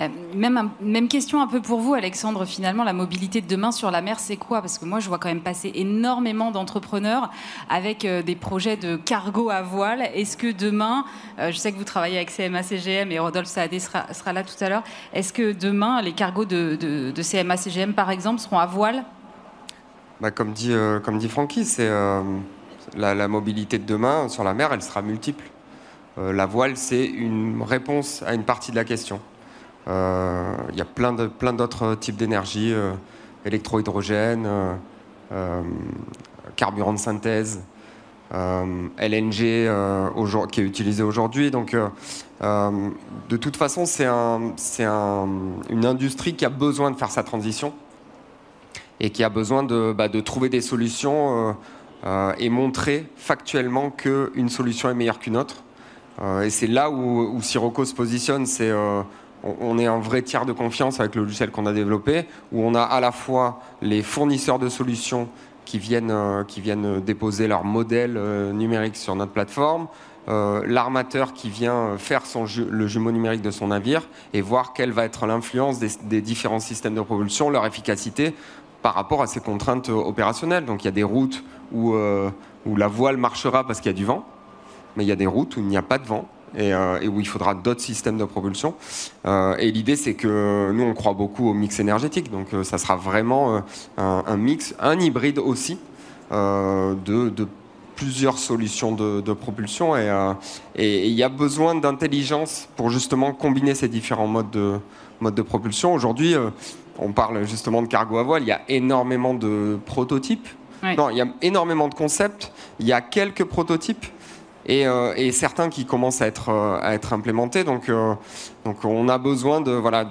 [SPEAKER 1] Euh, même, question un peu pour vous, Alexandre. Finalement, la mobilité de demain sur la mer, c'est quoi? Parce que moi, je vois quand même passer énormément d'entrepreneurs avec euh, des projets de cargo à voile. Est-ce que demain, je sais que vous travaillez avec CMA CGM et Rodolphe Saadé sera, là tout à l'heure, est-ce que demain, les cargos de, de, CMA CGM, par exemple, seront à voile?
[SPEAKER 6] Bah, comme, dit, dit Francky, c'est la, mobilité de demain sur la mer, elle sera multiple. Euh, la voile, c'est une réponse à une partie de la question. Euh, il y a plein, de, plein d'autres types d'énergie, euh, électro-hydrogène, carburant de synthèse, LNG qui est utilisé aujourd'hui. Donc, de toute façon, c'est, un, c'est une industrie qui a besoin de faire sa transition et qui a besoin de, bah, de trouver des solutions euh, et montrer factuellement qu'une solution est meilleure qu'une autre. Euh, et c'est là où, où, Sirocco se positionne, c'est euh, on est un vrai tiers de confiance avec le logiciel qu'on a développé, où on a à la fois les fournisseurs de solutions qui viennent, qui viennent déposer leur modèle numérique sur notre plateforme, l'armateur qui vient faire son le jumeau numérique de son navire et voir quelle va être l'influence des, différents systèmes de propulsion, leur efficacité par rapport à ces contraintes opérationnelles. Donc il y a des routes où, euh, où la voile marchera parce qu'il y a du vent, mais il y a des routes où il n'y a pas de vent. Et, euh, où il faudra d'autres systèmes de propulsion. Euh, et l'idée, c'est que nous, on croit beaucoup au mix énergétique. Donc, ça sera vraiment un, mix, un hybride aussi de, plusieurs solutions de, propulsion. Et il y a besoin d'intelligence pour justement combiner ces différents modes de, modes de propulsion. Aujourd'hui, on parle justement de cargo à voile. Il y a énormément de prototypes non, il y a énormément de concepts, il y a quelques prototypes et, euh, certains qui commencent à être, euh, à être implémentés. Donc, euh, donc on a besoin de, voilà,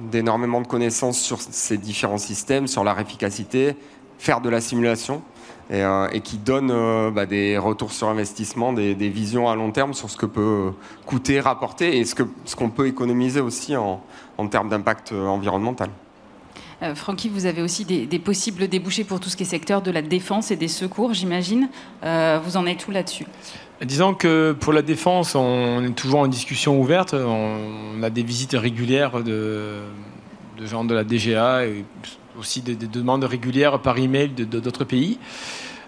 [SPEAKER 6] d'énormément de connaissances sur ces différents systèmes, sur leur efficacité, faire de la simulation et, qui donne bah, des retours sur investissement, des, visions à long terme sur ce que peut coûter, rapporter et ce, que, ce qu'on peut économiser aussi en, en termes d'impact environnemental.
[SPEAKER 1] Euh, Francky, vous avez aussi des, possibles débouchés pour tout ce qui est secteur de la défense et des secours, j'imagine. Euh, vous en êtes tout là-dessus?
[SPEAKER 7] Disons que pour la défense, on est toujours en discussion ouverte. On a des visites régulières de, gens de la DGA et aussi des, demandes régulières par email d'autres pays.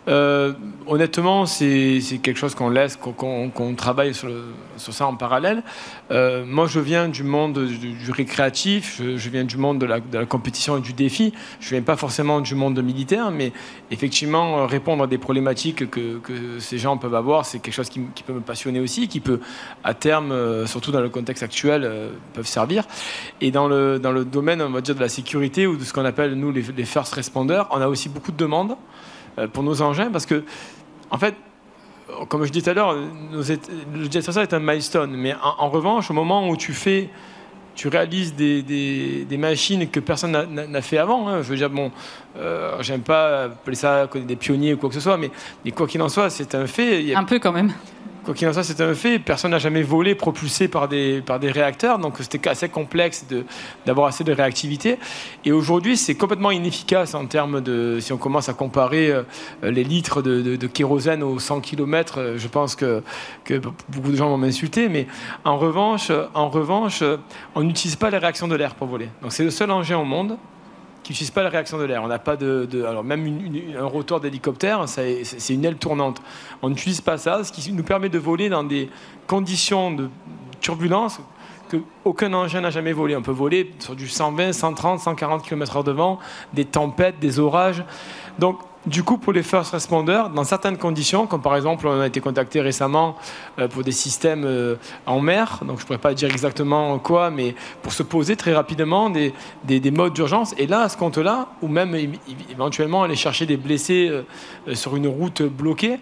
[SPEAKER 7] Euh, honnêtement, c'est quelque chose qu'on laisse, qu'on travaille sur, ça en parallèle. Euh, moi, je viens du monde du, récréatif, je, viens du monde de la, compétition et du défi. Je viens pas forcément du monde militaire, mais effectivement, répondre à des problématiques que, ces gens peuvent avoir, c'est quelque chose qui, peut me passionner aussi, qui peut, à terme, euh, surtout dans le contexte actuel, peuvent servir. Et dans le, domaine, on va dire, de la sécurité ou de ce qu'on appelle, nous, les first responders, on a aussi beaucoup de demandes. Euh, pour nos engins parce que, en fait, comme je disais tout à l'heure, le jet est un milestone. Mais en, revanche, au moment où tu fais, tu réalises des, des, machines que personne n'a fait avant, hein, je veux dire, bon, euh, j'aime pas appeler ça des pionniers ou quoi que ce soit, mais quoi qu'il en soit, c'est un fait.
[SPEAKER 1] Un peu quand même.
[SPEAKER 7] Quoi qu'il en soit, c'est un fait. Personne n'a jamais volé propulsé par des, par des réacteurs, donc c'était assez complexe d'avoir assez de réactivité. Et aujourd'hui, c'est complètement inefficace en termes de. Si on commence à comparer euh, les litres de, de, kérosène aux 100 km, euh, je pense que, que beaucoup de gens vont m'insulter. Mais en revanche, en revanche on n'utilise pas les réactions de l'air pour voler. Donc c'est le seul engin au monde qui n'utilisent pas la réaction de l'air. On n'a pas de, alors même un rotor d'hélicoptère, c'est une aile tournante. On n'utilise pas ça, ce qui nous permet de voler dans des conditions de turbulence que aucun engin n'a jamais volé. On peut voler sur du 120, 130, 140 km/h de vent, des tempêtes, des orages. Donc du coup, pour les first responders, dans certaines conditions, comme par exemple, on a été contacté récemment euh, pour des systèmes euh, en mer, donc je ne pourrais pas dire exactement quoi, mais pour se poser très rapidement des, des, modes d'urgence. Et là, à ce compte-là, ou même éventuellement aller chercher des blessés euh, sur une route bloquée,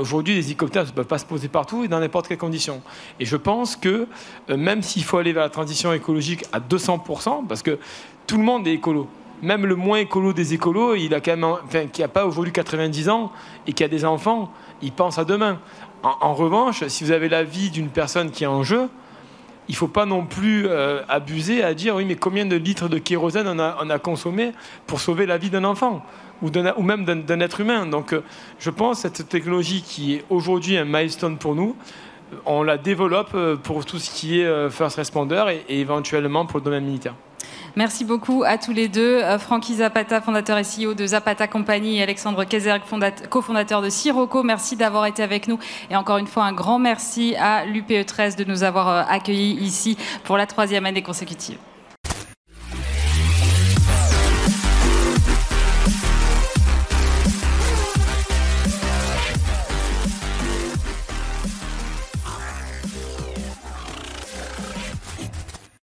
[SPEAKER 7] Aujourd'hui, les hélicoptères ne peuvent pas se poser partout et dans n'importe quelle condition. Et je pense que même s'il faut aller vers la transition écologique à 200%, parce que tout le monde est écolo, même le moins écolo des écolos, il a quand même, enfin, qui n'a pas aujourd'hui 90 ans et qui a des enfants, il pense à demain. En, revanche, si vous avez la vie d'une personne qui est en jeu, il ne faut pas non plus euh, abuser à dire oui, mais combien de litres de kérosène on a, on a consommé pour sauver la vie d'un enfant ou, ou même d'un être humain. Donc, euh, je pense que cette technologie qui est aujourd'hui un milestone pour nous on la développe pour tout ce qui est first responder et, éventuellement pour le domaine militaire.
[SPEAKER 1] Merci beaucoup à tous les deux. Francky Zapata, fondateur et CEO de Zapata Company, et Alexandre Kézerg, cofondateur de Sirocco. Merci d'avoir été avec nous. Et encore une fois, un grand merci à l'UPE 13 de nous avoir accueillis ici pour la troisième année consécutive.